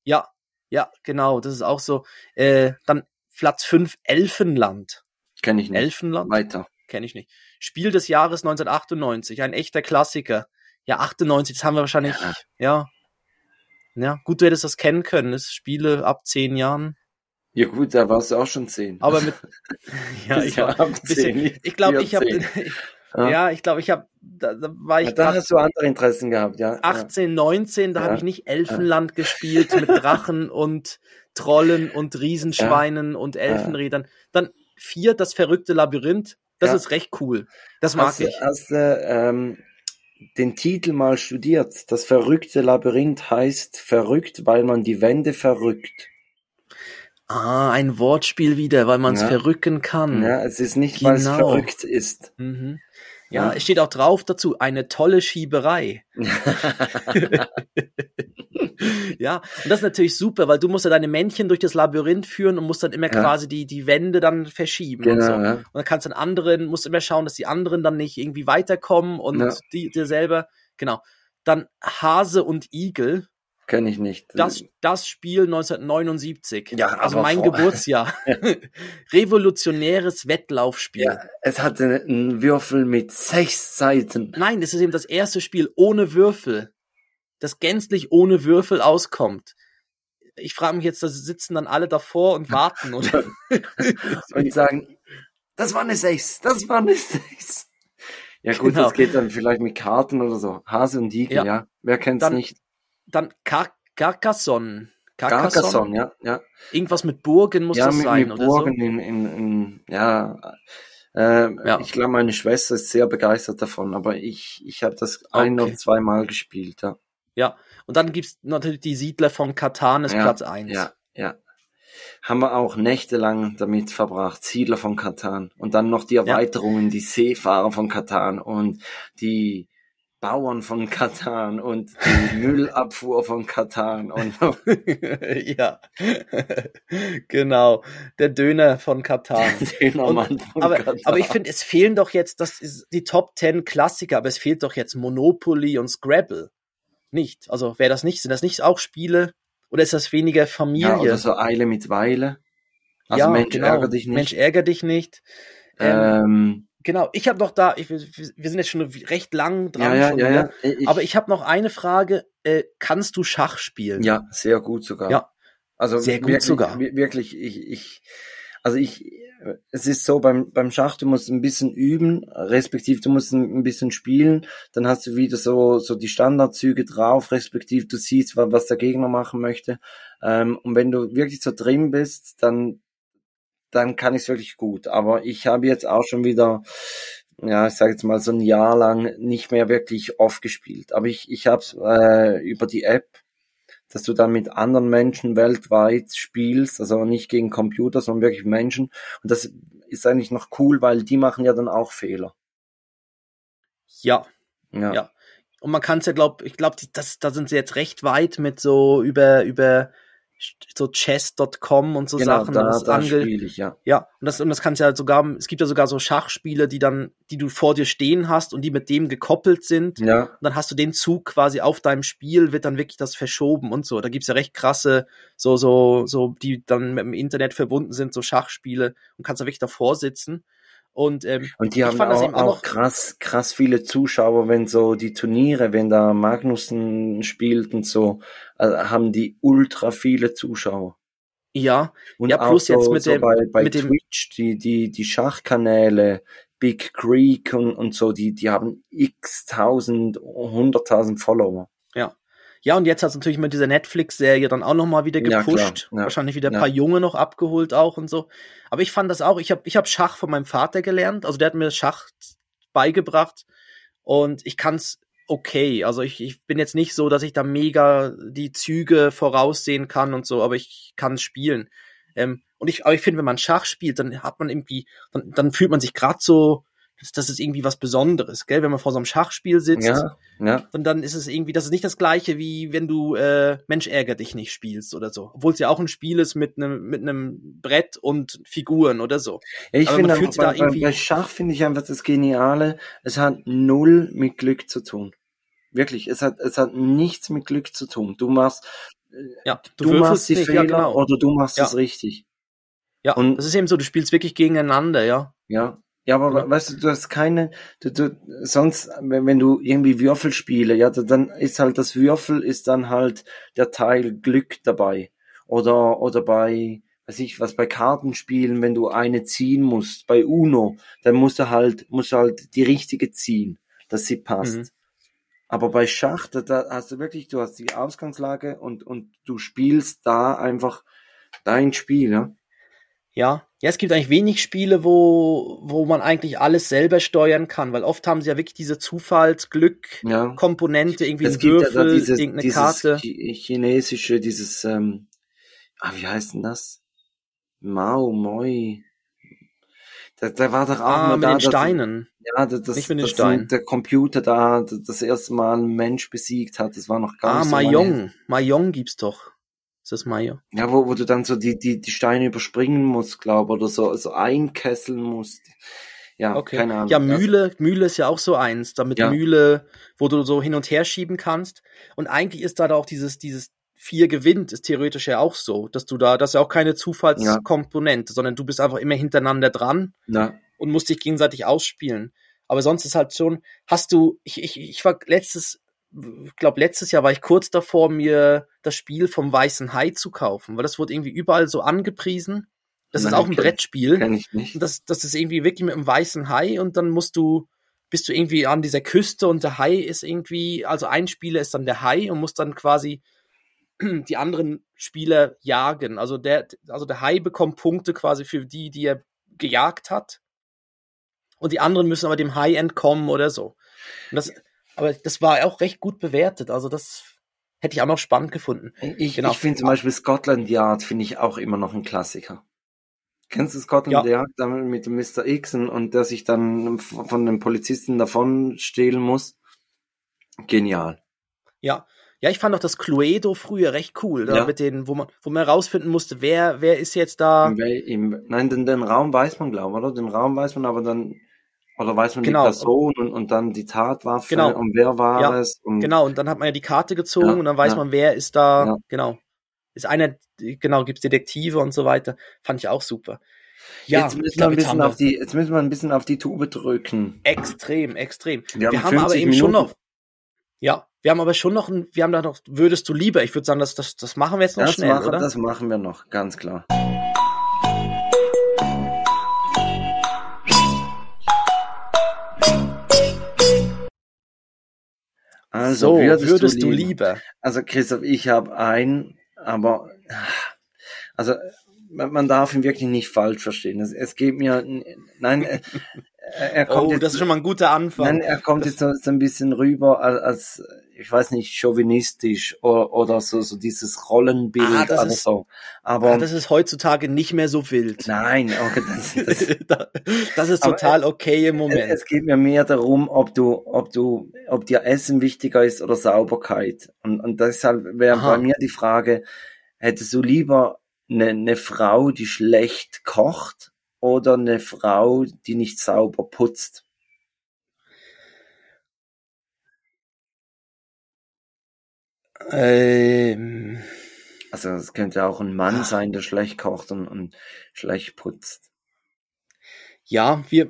ja, ja, genau, das ist auch so. Äh, dann Platz 5, Elfenland. Kenn ich nicht. Elfenland? Weiter. Kenne ich nicht. Spiel des Jahres 1998, ein echter Klassiker. Ja, 98, das haben wir wahrscheinlich, Ja. ja. Ja, gut, du hättest das kennen können. Das Spiele ab zehn Jahren. Ja gut, da warst du auch schon zehn. Aber mit, [LAUGHS] ja, ich war, ab bisschen, nicht ich glaube, ich habe, 14. ja, Ja. ich glaube, [LAUGHS] ich habe, da, da war ich Ja, da hast du andere Interessen gehabt, ja. 18, 19, da Ja. habe ich nicht Elfenland gespielt mit [LAUGHS] Drachen und Trollen und Riesenschweinen und Elfenrädern. Dann vier, das verrückte Labyrinth. Das Ja. ist recht cool. Das ja. mag Hast, ich. hast du ähm, den Titel mal studiert? Das verrückte Labyrinth heißt verrückt, weil man die Wände verrückt. Ah, ein Wortspiel wieder, weil man es Ja. verrücken kann. Ja, es ist nicht, weil es Genau. verrückt ist. Mhm. Ja, es steht auch drauf dazu, eine tolle Schieberei. [LAUGHS] ja, und das ist natürlich super, weil du musst ja deine Männchen durch das Labyrinth führen und musst dann immer Ja. quasi die, die Wände dann verschieben und so. genau, ja. Und dann kannst du den anderen, musst immer schauen, dass die anderen dann nicht irgendwie weiterkommen und Ja. die dir selber, genau. Dann Hase und Igel. Kenne ich nicht. Das, das Spiel 1979. Ja, also mein vor- Geburtsjahr. [LAUGHS] Revolutionäres Wettlaufspiel. ja, es hatte einen Würfel mit sechs Seiten. Nein, es ist eben das erste Spiel ohne Würfel. Das gänzlich ohne Würfel auskommt. Ich frage mich jetzt, da sitzen dann alle davor und warten, oder? [LAUGHS] und sagen, das war eine Sechs, das war eine Sechs. Ja gut, Genau. das geht dann vielleicht mit Karten oder so. Hase und Igel, Ja. ja. Wer kennt's Dann- nicht? Dann Car Carcassonne. Carcassonne, ja, ja. Irgendwas mit Burgen muss ja, das mit, sein, mit oder Burgen in, in, in, ja. Äh, Ja. Ich glaube, meine Schwester ist sehr begeistert davon, aber ich, ich habe das ein Okay. oder zweimal gespielt, ja. so? Ja. Und dann gibt's natürlich die Siedler von Katan ist ja, Platz eins. Ja, ja. Haben wir auch nächtelang damit verbracht, Siedler von Katan. Und dann noch die Erweiterungen, die Seefahrer von Katan und die Bauern von Katan und die [LAUGHS] Müllabfuhr von Katan und [LAUGHS] ja. genau. Der Döner von Katan. Dönermann von aber, Katan. aber ich finde, es fehlen doch jetzt, das ist die Top 10 Klassiker, aber es fehlt doch jetzt Monopoly und Scrabble. Nicht. Also wäre das nicht, sind das nicht auch Spiele? Oder ist das weniger Familie? ja, oder so Eile mit Weile. Also Ja, Mensch, genau. ärger dich nicht. Mensch, ärger dich nicht. Ähm, ähm, genau, ich habe noch da, ich, wir sind jetzt schon recht lang dran. ja, ja, ja, ja. Ich, Aber ich habe noch eine Frage. Äh, kannst du Schach spielen? Ja, sehr gut sogar. Ja. Also Sehr gut wirklich, sogar. wi- Wirklich, ich, ich, also ich, es ist so beim, beim Schach, du musst ein bisschen üben, respektiv du musst ein, bisschen spielen, dann hast du wieder so, so die Standardzüge drauf, respektiv du siehst, wa- was der Gegner machen möchte. Ähm, und wenn du wirklich so drin bist, dann, dann kann ich es wirklich gut. Aber ich habe jetzt auch schon wieder, ja, ich sage jetzt mal so ein Jahr lang nicht mehr wirklich oft gespielt. Aber ich, ich habe äh, über die App dass du dann mit anderen Menschen weltweit spielst, also nicht gegen Computer, sondern wirklich Menschen. Und das ist eigentlich noch cool, weil die machen ja dann auch Fehler. Ja. Ja. Ja. Und man kann es ja, glaub, ich glaube, das, da sind sie jetzt recht weit mit so über, über so chess.com und so genau, Sachen. da, das da ich, ja. ja, und das, und das kannst ja sogar, es gibt ja sogar so Schachspiele, die dann, die du vor dir stehen hast und die mit dem gekoppelt sind. Ja, Und dann hast du den Zug quasi auf deinem Spiel, wird dann wirklich das verschoben und so. Da gibt's ja recht krasse, so, so, so, die dann mit dem Internet verbunden sind, so Schachspiele und kannst da wirklich davor sitzen. Und ähm, und die haben auch, auch krass, krass viele Zuschauer, wenn so die Turniere, wenn da Magnussen spielt und so, äh, haben die ultra viele Zuschauer. ja, Und Ja, auch plus so, jetzt mit so dem- bei, bei mit dem- Twitch, die, die, die Schachkanäle, Big Creek und, und so, die, die haben x tausend, hunderttausend Follower. Ja, und jetzt hat's natürlich mit dieser Netflix-Serie dann auch nochmal wieder Ja, gepusht. klar, ja, Wahrscheinlich wieder ein ja. paar Junge noch abgeholt auch und so. Aber ich fand das auch, ich habe ich hab Schach von meinem Vater gelernt. Also der hat mir Schach beigebracht und ich kann's okay. Also ich, ich bin jetzt nicht so, dass ich da mega die Züge voraussehen kann und so, aber ich kann spielen. Ähm, und ich, aber ich finde, wenn man Schach spielt, dann hat man irgendwie, dann, dann fühlt man sich gerade so, das, das ist irgendwie was Besonderes, gell? Wenn man vor so einem Schachspiel sitzt, Ja, ja. und dann ist es irgendwie, das ist nicht das gleiche, wie wenn du äh, Mensch ärger dich nicht spielst oder so. Obwohl es ja auch ein Spiel ist mit einem mit einem Brett und Figuren oder so. ja ich finde sich da bei, bei, irgendwie- bei Schach finde ich einfach das Geniale, es hat null mit Glück zu tun. Wirklich, es hat, es hat nichts mit Glück zu tun. Du machst, Ja, du, machst die nicht, Fehler ja, genau. oder du machst Ja. es richtig. Ja, und- das ist eben so, du spielst wirklich gegeneinander, ja. Ja. Ja, aber Ja. weißt du, du hast keine, du, du, sonst, wenn, du irgendwie Würfel spiele, ja, da- dann ist halt das Würfel ist dann halt der Teil Glück dabei. Oder, oder bei, weiß ich, was bei Kartenspielen, wenn du eine ziehen musst, bei Uno, dann musst du halt, musst du halt die richtige ziehen, dass sie passt. Mhm. Aber bei Schach, da, da hast du wirklich, du hast die Ausgangslage und, und du spielst da einfach dein Spiel, ja. Ja, ja, es gibt eigentlich wenig Spiele, wo, wo man eigentlich alles selber steuern kann, weil oft haben sie ja wirklich diese Zufallsglück-Komponente, Ja. irgendwie Es ein Würfel, dieses, irgendeine dieses Karte. Chi- chinesische, dieses, ähm, ah, wie heißt denn das? Mao, Moi. Da, da war doch auch Ah, mal mit da, den Steinen. Ja, das, das, Nicht mit den das Steinen. der Computer da das das erste Mal einen Mensch besiegt hat. Das war noch gar Ah, nicht so lange her. Mahjong. Mahjong gibt's doch. Ist das Mahjong? Ja, wo, wo du dann so die, die, die Steine überspringen musst, glaube oder so, so einkesseln musst. Ja, Okay. keine Ahnung. Ja, Mühle, Mühle ist ja auch so eins, damit Ja. Mühle, wo du so hin und her schieben kannst. Und eigentlich ist da auch dieses, dieses, 4 gewinnt, ist theoretisch ja auch so, dass du da, das ist ja auch keine Zufallskomponente, sondern du bist einfach immer hintereinander dran Ja. und musst dich gegenseitig ausspielen. Aber sonst ist halt schon, hast du, ich, ich, ich war letztes, ich glaube letztes Jahr war ich kurz davor, mir das Spiel vom Weißen Hai zu kaufen, weil das wurde irgendwie überall so angepriesen. Das ist Nein, auch ein Brettspiel. Kenn ich nicht. Das, das ist irgendwie wirklich mit einem weißen Hai und dann musst du, bist du irgendwie an dieser Küste und der Hai ist irgendwie, also ein Spieler ist dann der Hai und muss dann quasi die anderen Spieler jagen. Also der, also der Hai bekommt Punkte quasi für die, die er gejagt hat. Und die anderen müssen aber dem Hai entkommen oder so. Und das, aber das war auch recht gut bewertet. Also das hätte ich auch noch spannend gefunden. Ich, Genau. ich finde zum Beispiel Scotland Yard finde ich auch immer noch ein Klassiker. Kennst du Scotland Ja. Yard mit dem Mr. X und, der sich dann von den Polizisten davon stehlen muss? Genial. Ja. Ja, ich fand auch das Cluedo früher recht cool, da Ja. mit den, wo man, wo man herausfinden musste, wer, wer ist jetzt da. Im, im, nein, den, den Raum weiß man, glaube ich, oder? Den Raum weiß man aber dann, oder weiß man Genau. die Person und, und dann die Tatwaffe Genau. und wer war Ja, es? Und, Genau, und dann hat man ja die Karte gezogen Ja, und dann weiß ja. man, wer ist da. Ja. Genau. Ist einer, genau, gibt's Detektive und so weiter. Fand ich auch super. Ja, jetzt, müssen wir glaub, ein jetzt bisschen auf die, jetzt müssen wir ein bisschen auf die Tube drücken. Extrem, extrem. Wir Wir, haben haben aber 50 eben schon Minuten. noch. Ja, wir haben aber schon noch, ein, wir haben da noch, würdest du lieber? Ich würde sagen, das, das, das machen wir jetzt noch Das, schnell, machen, oder? das machen wir noch, ganz klar. Also, so, würdest, würdest, du, du lieber? Also, Christoph, ich habe einen, aber also man, man darf ihn wirklich nicht falsch verstehen. Es, es geht mir, nein, er, kommt Oh, jetzt, das ist schon mal ein guter Anfang. Nein, er kommt jetzt so, so ein bisschen rüber als, ich weiß nicht, chauvinistisch oder, oder so, so dieses Rollenbild Ah, das oder ist- so. Aber Ah, das ist heutzutage nicht mehr so wild. nein, okay, das, das, [LAUGHS] das ist total okay im es, Moment. es geht mir mehr darum, ob du, ob du, ob dir Essen wichtiger ist oder Sauberkeit. Und, und deshalb wäre bei mir die Frage, hättest du lieber eine, eine Frau, die schlecht kocht oder eine Frau, die nicht sauber putzt? Ähm, Also es könnte auch ein Mann sein, der schlecht kocht und, und schlecht putzt. ja, wir.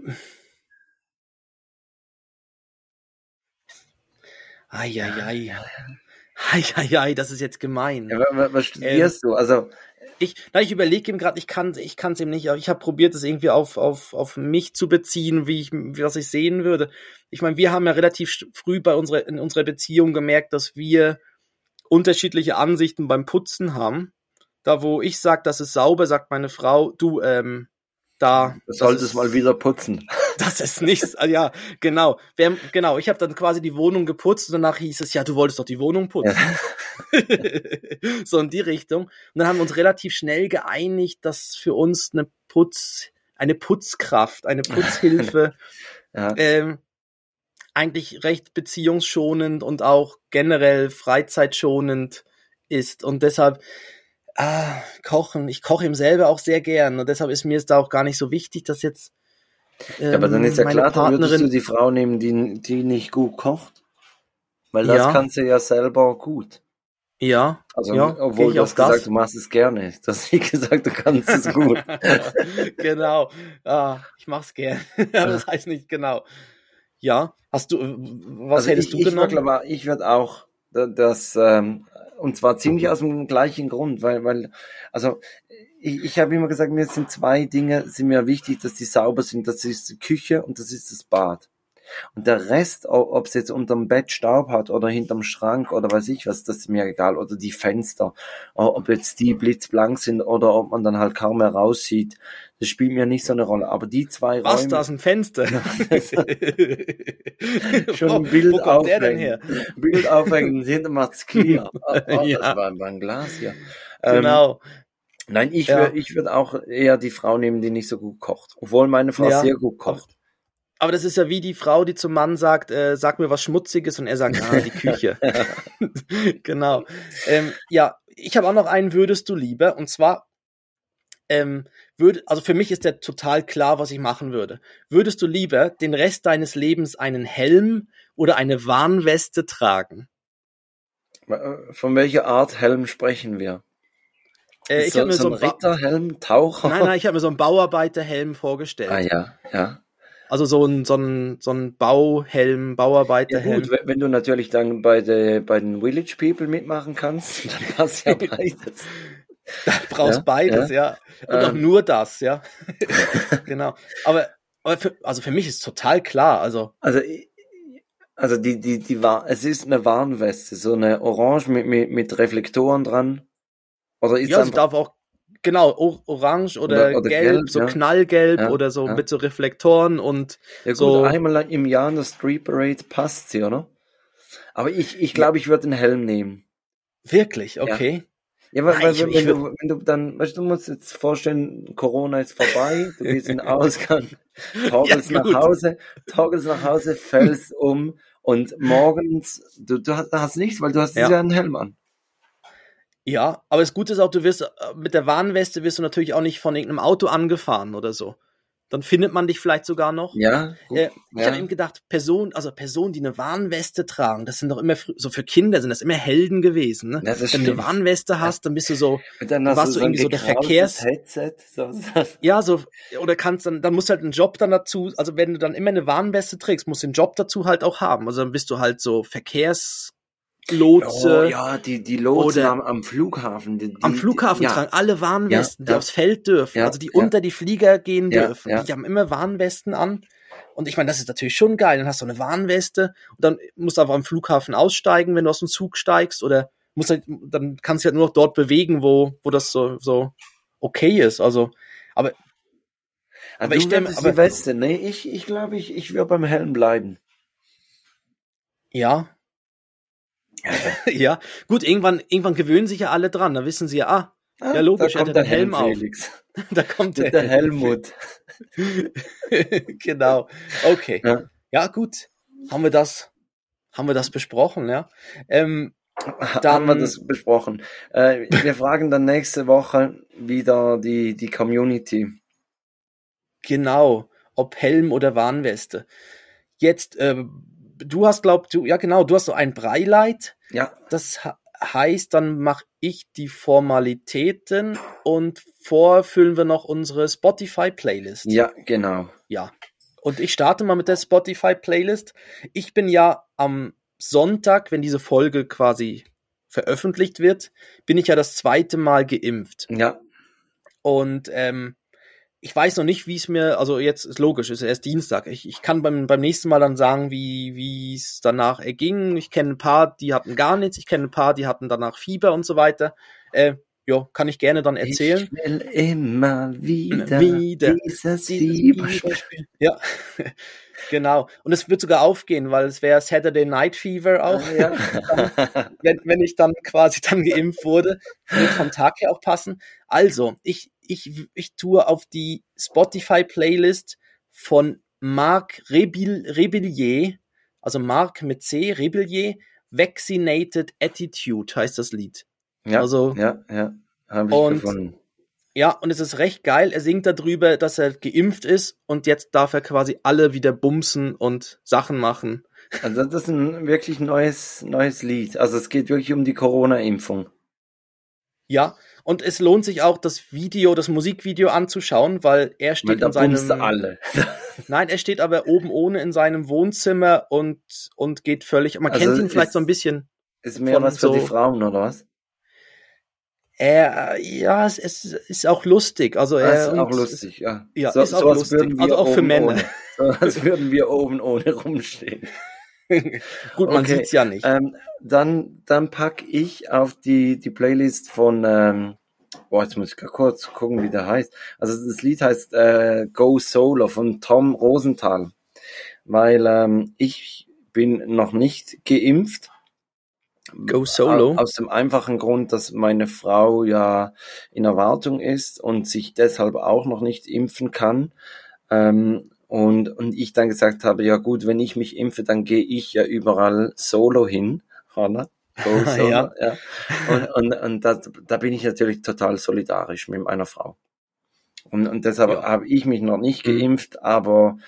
Eieiei. Eieiei, das ist jetzt gemein. Ja, wa- wa- was studierst du? Also Ich, na, ich überlege ihm gerade, ich kann ich kann es ihm nicht, ich habe probiert, es irgendwie auf, auf, auf mich zu beziehen, wie ich, wie was ich sehen würde. Ich meine, wir haben ja relativ früh bei unserer, in unserer Beziehung gemerkt, dass wir unterschiedliche Ansichten beim Putzen haben. Da, wo ich sag, das ist sauber, sagt meine Frau, du, ähm, da. du solltest ist- mal wieder putzen. [LAUGHS] Das ist nichts. ah, Ja, genau. Wir haben, genau, ich habe dann quasi die Wohnung geputzt und danach hieß es, ja, du wolltest doch die Wohnung putzen. [LAUGHS] so in die Richtung. Und dann haben wir uns relativ schnell geeinigt, dass für uns eine Putz, eine Putzkraft, eine [LAUGHS] Putzhilfe Ja. ähm, eigentlich recht beziehungsschonend und auch generell freizeitschonend ist. Und deshalb, ah, kochen, ich koche ihm selber auch sehr gern. Und deshalb ist mir es da auch gar nicht so wichtig, dass jetzt ähm, Ja, aber dann ist ja meine klar, dann würdest du Partnerin. die Frau nehmen, die, die nicht gut kocht. Weil das Ja. kannst du ja selber gut. Ja, Also, ja, obwohl ich du hast gesagt, du machst es gerne. [LAUGHS] Du hast nicht gesagt, du kannst es gut. [LAUGHS] genau. Ah, ich mach's gern. [LAUGHS] aber das heißt nicht genau. Ja, hast du, was also hättest ich, du ich genommen? aber ich würde auch da- das, ähm, und zwar ziemlich aus dem gleichen Grund, weil, weil, also ich, ich habe immer gesagt, mir sind zwei Dinge, sind mir wichtig, dass die sauber sind. Das ist die Küche und das ist das Bad. Und der Rest, ob es jetzt unterm Bett Staub hat oder hinterm Schrank oder weiß ich was, das ist mir egal. Oder die Fenster, ob jetzt die blitzblank sind oder ob man dann halt kaum mehr raussieht, das spielt mir nicht so eine Rolle. Aber die zwei Was, Räume, da ist ein Fenster? [LAUGHS] schon ein wo, Bild wo denn aufhängen. Bild aufhängen, hinter macht's clear. [LAUGHS] Oh, Ja. Das war, war ein Glas hier. Ähm, Genau. Nein, ich Ja. würde ich würd auch eher die Frau nehmen, die nicht so gut kocht. Obwohl meine Frau Ja. sehr gut kocht. Aber das ist ja wie die Frau, die zum Mann sagt, äh, sag mir was Schmutziges und er sagt, ah, die Küche. [LAUGHS] [LAUGHS] genau. Ähm, ja, ich habe auch noch einen würdest du lieber und zwar ähm, würde, also für mich ist der total klar, was ich machen würde. Würdest du lieber den Rest deines Lebens einen Helm oder eine Warnweste tragen? Äh, Von welcher Art Helm sprechen wir? Äh, ich so, habe mir so so ein einen Ritterhelm, Taucher? Nein, nein, ich habe mir so einen Bauarbeiterhelm vorgestellt. Ah ja, ja. Also so ein, so ein, so ein Bauhelm, Ja Bauarbeiterhelm. gut, wenn du natürlich dann bei, de, bei den Village People mitmachen kannst, [LAUGHS] dann passt ja [LAUGHS] beides. Du brauchst Ja, beides, ja. Und auch Ähm. nur das, ja. [LAUGHS] genau. Aber, aber für, also für mich ist total klar. Also, Also, also die, die, die war, es ist eine Warnweste, so eine Orange mit, mit, mit Reflektoren dran. Oder ist ja, sie einfach, darf auch, genau, orange oder, Oder- oder gelb, gelb, so ja. knallgelb Ja, oder so mit so Reflektoren und ja gut, so- einmal im Jahr in der Street Parade passt sie, oder? Aber ich, ich glaube, ich würde den Helm nehmen. wirklich, okay. Ja, weil, Nein, weil wenn, du, wenn du dann, weißt du, musst jetzt vorstellen, Corona ist vorbei, du gehst in den Ausgang, [LAUGHS] torkelst Ja, nach. Hause, torkelst nach Hause, fällst um und morgens, du, du hast, hast nichts, weil du hast Ja. ja einen Helm an. Ja, aber das Gute ist auch, du wirst äh, mit der Warnweste wirst du natürlich auch nicht von irgendeinem Auto angefahren oder so. Dann findet man dich vielleicht sogar noch. Ja, gut. Äh, ich ja. habe eben gedacht, Personen, also Personen, die eine Warnweste tragen, das sind doch immer so für Kinder sind das immer Helden gewesen. Ne? Ja, Wenn du eine. Warnweste hast, dann bist du so, dann warst du so irgendwie so der Verkehrs- Headset, so, so. ja so oder kannst dann, dann musst du halt einen Job dann dazu, also wenn du dann immer eine Warnweste trägst, musst du den Job dazu halt auch haben. Also dann bist du halt so Verkehrslotse. Oh, ja, die, die Lotsen Oder- am, am Flughafen. Die, die, Am Flughafen die, ja. tragen alle Warnwesten, Ja, die ja. aufs Feld dürfen, Ja, also die ja. unter die Flieger gehen Ja, dürfen. ja. Die haben immer Warnwesten an. Und ich meine, das ist natürlich schon geil. Dann hast du eine Warnweste und dann musst du einfach am Flughafen aussteigen, wenn du aus dem Zug steigst oder musst halt, dann kannst du halt nur noch dort bewegen, wo, wo das so, so okay ist. Also, aber Ah, aber du ich stell mir- würdest aber- die Weste. Nee, ich, ich glaube, ich, ich würde beim Helm bleiben. ja. [LAUGHS] ja, gut, irgendwann, irgendwann gewöhnen sich ja alle dran. Da wissen sie ja, ah, Ah, Ja, logisch, da kommt der den Helm auf. [LAUGHS] Da kommt Der, der Helmut. [LAUGHS] genau. Okay. Ja. Ja. gut. Haben wir das, haben wir das besprochen, ja. Ähm, Dann haben wir das besprochen. Äh, wir fragen dann nächste Woche wieder die, die Community. genau. Ob Helm oder Warnweste. Jetzt, ähm, du hast, glaub du, ja genau, du hast so ein Breileit. Ja, Das heißt, dann mache ich die Formalitäten und vorfüllen wir noch unsere Spotify-Playlist. ja, genau. Ja. Und ich starte mal mit der Spotify-Playlist. Ich bin ja am Sonntag, wenn diese Folge quasi veröffentlicht wird, bin ich ja das zweite Mal geimpft. Ja, Und ähm, ich weiß noch nicht, wie es mir, also jetzt ist logisch, ist erst Dienstag. Ich, ich kann beim, beim nächsten Mal dann sagen, wie wie es danach erging. Ich kenne ein paar, die hatten gar nichts. Ich kenne ein paar, die hatten danach Fieber und so weiter. Äh, ja, kann ich gerne dann erzählen. Ich will immer wieder, Wieder dieses Die- Fieber die- spüren. Ja, [LAUGHS] genau. Und es wird sogar aufgehen, weil es wäre Saturday Night Fever auch, Ja. [LAUGHS] wenn, wenn ich dann quasi dann geimpft wurde. Wird vom Tag her auch passen. Also, ich, ich, ich tue auf die Spotify-Playlist von Marc Rebil, Rebillier, also Marc mit C, Rebillier, Vaccinated Attitude heißt das Lied. ja, Also- ja, ja, habe ich Und- gefunden. Ja, und es ist recht geil. Er singt darüber, dass er geimpft ist und jetzt darf er quasi alle wieder bumsen und Sachen machen. Also das ist ein wirklich neues, neues Lied. Also es geht wirklich um die Corona-Impfung. Ja, und es lohnt sich auch, das Video, das Musikvideo anzuschauen, weil er steht da in seinem. alle. [LAUGHS] Nein, er steht aber oben ohne in seinem Wohnzimmer und, und geht völlig. Man Also kennt ihn vielleicht ist- so ein bisschen. Ist mehr was für so- die Frauen, oder was? Er, ja, es, es ist auch lustig. Also er Das ist auch lustig, ja. Ja, so, ist auch lustig. Also auch für Männer. Ohne, [LAUGHS] sowas würden wir oben ohne rumstehen. [LAUGHS] Gut, man Okay, sieht's ja nicht. Ähm, dann, dann pack ich auf die, die Playlist von, ähm, boah, jetzt muss ich kurz gucken, wie der heißt. Also das Lied heißt äh, Go Solo von Tom Rosenthal. Weil ähm, ich bin noch nicht geimpft. Go Solo. Aus dem einfachen Grund, dass meine Frau ja in Erwartung ist und sich deshalb auch noch nicht impfen kann. Ähm, und, und ich dann gesagt habe, ja gut, wenn ich mich impfe, dann gehe ich ja überall solo hin. Hanna? [LAUGHS] Solo, Ja. ja. Und, und, und da, da bin ich natürlich total solidarisch mit meiner Frau. Und, und deshalb Ja. habe ich mich noch nicht Mhm. geimpft, aber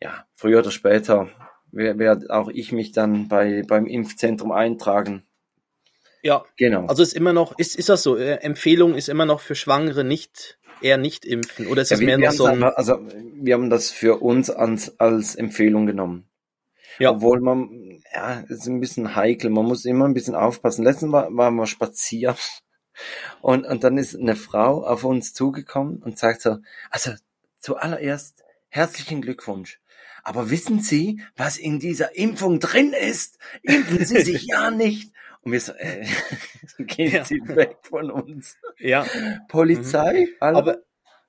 ja, früher oder später werde werd auch ich mich dann bei, beim Impfzentrum eintragen. Ja, Genau. also ist immer noch, ist, ist das so? Äh, Empfehlung ist immer noch für Schwangere nicht, eher nicht impfen. Oder ist Ja, mehr wir, noch so ein, also wir haben das für uns als, als Empfehlung genommen. Ja. Obwohl man, ja, es ist ein bisschen heikel, man muss immer ein bisschen aufpassen. Letztens war, waren wir spazieren [LAUGHS] und, und dann ist eine Frau auf uns zugekommen und sagt so, also zuallererst herzlichen Glückwunsch. Aber wissen Sie, was in dieser Impfung drin ist? Impfen Sie sich [LAUGHS] ja nicht. Und wir so, äh, [LAUGHS] gehen Ja. Sie weg von uns. ja. Polizei? Hallo? Aber,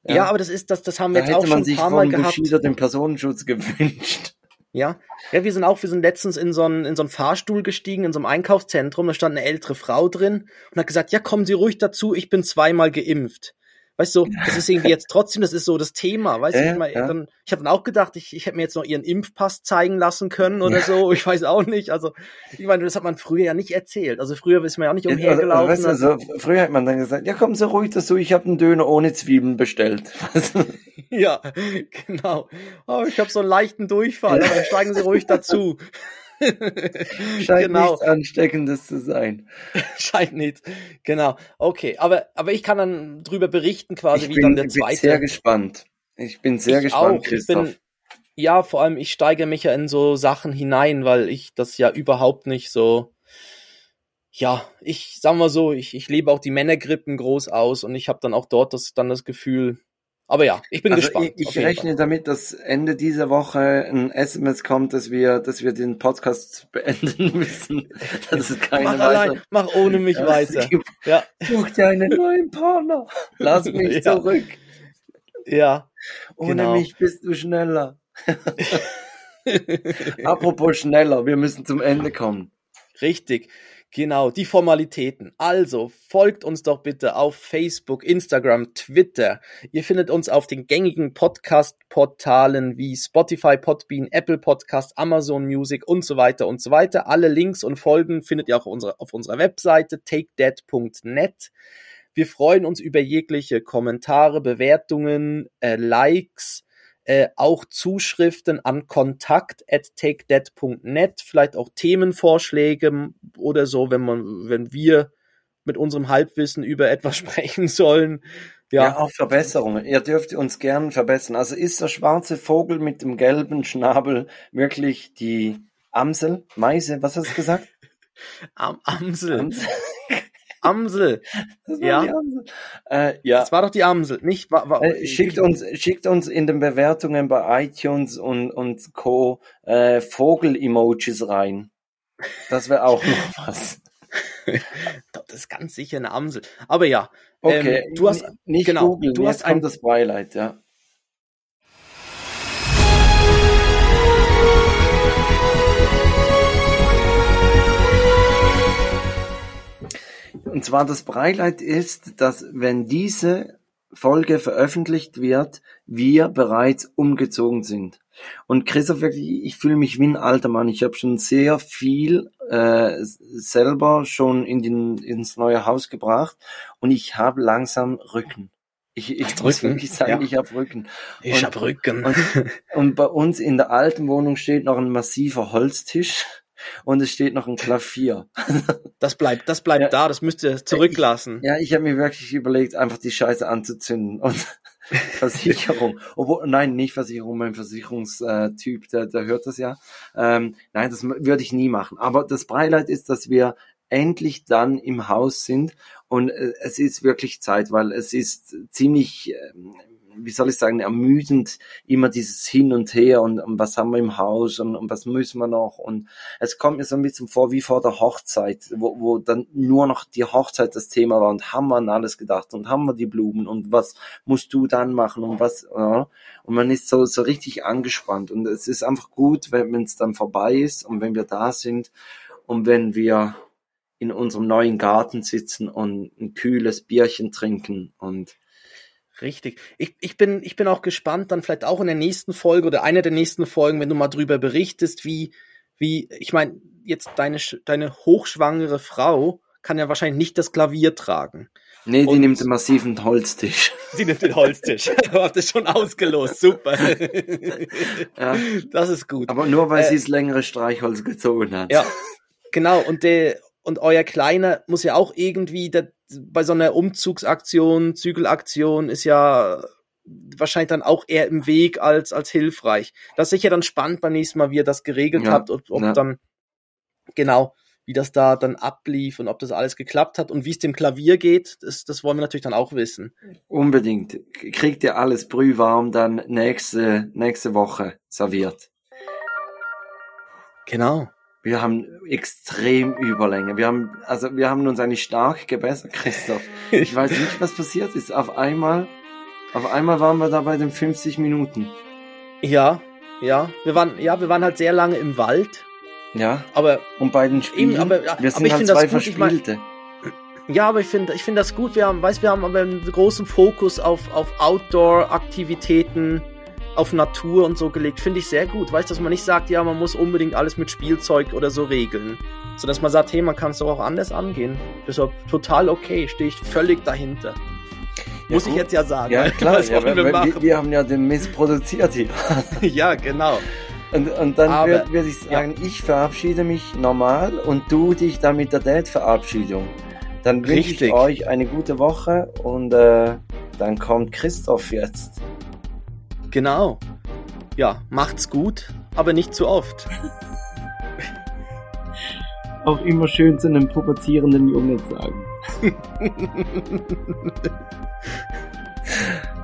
ja. aber das ist, das, das haben wir da jetzt auch schon ein paar Mal gehabt. Bushido den Personenschutz [LAUGHS] gewünscht. Ja. Ja, wir sind auch, wir sind letztens in so einen, in so einen Fahrstuhl gestiegen, in so einem Einkaufszentrum, da stand eine ältere Frau drin und hat gesagt, ja, kommen Sie ruhig dazu, ich bin zweimal geimpft. Weißt du, das ist irgendwie jetzt [LAUGHS] trotzdem, das ist so das Thema, weißt du, Ja, ich, mein, ja. dann, ich habe dann auch gedacht, ich, ich hätte mir jetzt noch ihren Impfpass zeigen lassen können oder so, [LAUGHS] ich weiß auch nicht, also, ich meine, das hat man früher ja nicht erzählt, also früher ist man ja nicht Also, umhergelaufen. weißt du, also, früher hat man dann gesagt, ja kommen Sie ruhig dazu, ich habe einen Döner ohne Zwiebeln bestellt. [LAUGHS] Ja, genau. Oh, ich habe so einen leichten Durchfall, aber dann steigen Sie ruhig dazu. [LAUGHS] Scheint genau. nichts Ansteckendes zu sein. [LAUGHS] Scheint nicht. Genau. Okay, aber, aber ich kann dann drüber berichten, quasi, Ich wie bin, dann der ich bin zweite. sehr gespannt. Ich bin sehr ich gespannt, auch. Christoph. bin, ja, vor allem, ich steige mich ja in so Sachen hinein, weil ich das ja überhaupt nicht so. Ja, ich sag mal so, ich, ich lebe auch die Männergrippen groß aus und ich habe dann auch dort das, dann das Gefühl. Aber ja, ich bin also gespannt. ich, ich rechne damit, dass Ende dieser Woche ein SMS kommt, dass wir, dass wir den Podcast [LAUGHS] beenden müssen. Es Fall. keine Mach allein, mach ohne mich Ja, weiter. ich- Ja, Such dir einen neuen Partner. Lass [LAUGHS] mich Ja. zurück. ja. Ohne Genau. mich bist du schneller. [LAUGHS] Apropos schneller, wir müssen zum Ende kommen. Richtig, genau, die Formalitäten. Also, folgt uns doch bitte auf Facebook, Instagram, Twitter. Ihr findet uns auf den gängigen Podcast-Portalen wie Spotify, Podbean, Apple Podcast, Amazon Music und so weiter und so weiter. Alle Links und Folgen findet ihr auch auf unserer, auf unserer Webseite takedead.net. Wir freuen uns über jegliche Kommentare, Bewertungen, äh, Likes, äh, auch Zuschriften an kontakt at takedead.net, vielleicht auch Themenvorschläge oder so, wenn man, wenn wir mit unserem Halbwissen über etwas [LAUGHS] sprechen sollen. Ja. Ja, auch Verbesserungen. Ihr dürft uns gern verbessern. Also ist der schwarze Vogel mit dem gelben Schnabel wirklich die Amsel? Meise, was hast du gesagt? Am Amsel. Amsel. Amsel. Das war Ja. die Amsel. Äh, ja. Das war doch die Amsel, nicht? War, war, Äh, schickt uns, schickt uns in den Bewertungen bei iTunes und, und Co. Äh, Vogel-Emojis rein. Das wäre auch noch [LAUGHS] was. Das ist ganz sicher eine Amsel. Aber ja, Okay, ähm, du hast, nicht genau, googeln, du hast ein- kommt das Beileid, ja. Und zwar das Beileid ist, dass wenn diese Folge veröffentlicht wird, wir bereits umgezogen sind. Und Christoph, wirklich, ich fühle mich wie ein alter Mann. Ich habe schon sehr viel äh, selber schon in den, ins neue Haus gebracht und ich habe langsam Rücken. Ich, ich Hast muss Rücken? wirklich sagen, Ja. ich habe Rücken. ich und- hab Rücken. Und, und bei uns in der alten Wohnung steht noch ein massiver Holztisch und es steht noch ein Klavier. [LAUGHS] Das bleibt, das bleibt Ja. da, das müsst ihr zurücklassen. Ja, ich habe mir wirklich überlegt, einfach die Scheiße anzuzünden und [LAUGHS] Versicherung. Obwohl, nein, nicht Versicherung, mein Versicherungstyp, der, der hört das ja. Ähm, nein, das würde ich nie machen. Aber das Beileid ist, dass wir endlich dann im Haus sind und äh, es ist wirklich Zeit, weil es ist ziemlich, ähm, wie soll ich sagen, ermüdend, immer dieses Hin und Her und, und was haben wir im Haus und, und was müssen wir noch und es kommt mir so ein bisschen vor wie vor der Hochzeit, wo, wo dann nur noch die Hochzeit das Thema war und haben wir an alles gedacht und haben wir die Blumen und was musst du dann machen und was, ja. und man ist so, so richtig angespannt und es ist einfach gut, wenn es dann vorbei ist und wenn wir da sind und wenn wir in unserem neuen Garten sitzen und ein kühles Bierchen trinken und Richtig. Ich, ich, bin, ich bin auch gespannt, dann vielleicht auch in der nächsten Folge oder einer der nächsten Folgen, wenn du mal drüber berichtest, wie, wie, ich meine, jetzt deine, deine hochschwangere Frau kann ja wahrscheinlich nicht das Klavier tragen. nee, die Und- nimmt einen massiven Holztisch. [LAUGHS] Sie nimmt den Holztisch. du hast es schon ausgelost. Super. Ja. Das ist gut. Aber nur weil Äh, sie das längere Streichholz gezogen hat. Ja, genau. Und der, und euer Kleiner muss ja auch irgendwie der, bei so einer Umzugsaktion, Zügelaktion ist ja wahrscheinlich dann auch eher im Weg als, als hilfreich. Das ist sicher dann spannend beim nächsten Mal, wie ihr das geregelt Ja, habt, ob, ob ja. dann, genau, wie das da dann ablief und ob das alles geklappt hat und wie es dem Klavier geht, das, das wollen wir natürlich dann auch wissen. Unbedingt. Kriegt ihr alles brühwarm dann nächste, nächste Woche serviert. Genau. Wir haben extrem Überlänge. Wir haben, also wir haben uns eigentlich stark gebessert, Christoph. Ich weiß nicht, was passiert ist. Auf einmal, auf einmal waren wir da bei den 50 Minuten. Ja, ja, wir waren, ja, wir waren halt sehr lange im Wald, Ja. aber Und bei den Spielen, Eben, aber- aber wir sind ich halt zwei Verspielte. Ja, aber ich finde, ich finde das gut. Wir haben, weißt, wir haben aber einen großen Fokus auf, auf Outdoor-Aktivitäten, auf Natur und so gelegt. Finde ich sehr gut. Weißt, dass man nicht sagt, ja, man muss unbedingt alles mit Spielzeug oder so regeln. So dass man sagt, hey, man kann es doch auch anders angehen. Deshalb total okay. Stehe ich völlig dahinter. Ja, muss ich gut. jetzt ja sagen. Ja, [LAUGHS] klar. Ja, wir, wir wir, haben ja den Mist produziert hier. [LAUGHS] ja, genau. Und, und dann Aber- würde würd ich sagen, ich verabschiede mich normal und du dich dann mit der Date-Verabschiedung. Dann wünsche ich euch eine gute Woche und äh, dann kommt Christoph jetzt. Genau. Ja, macht's gut, aber nicht zu oft. [LAUGHS] Auch immer schön zu einem pubertierenden Jungen sagen. [LAUGHS]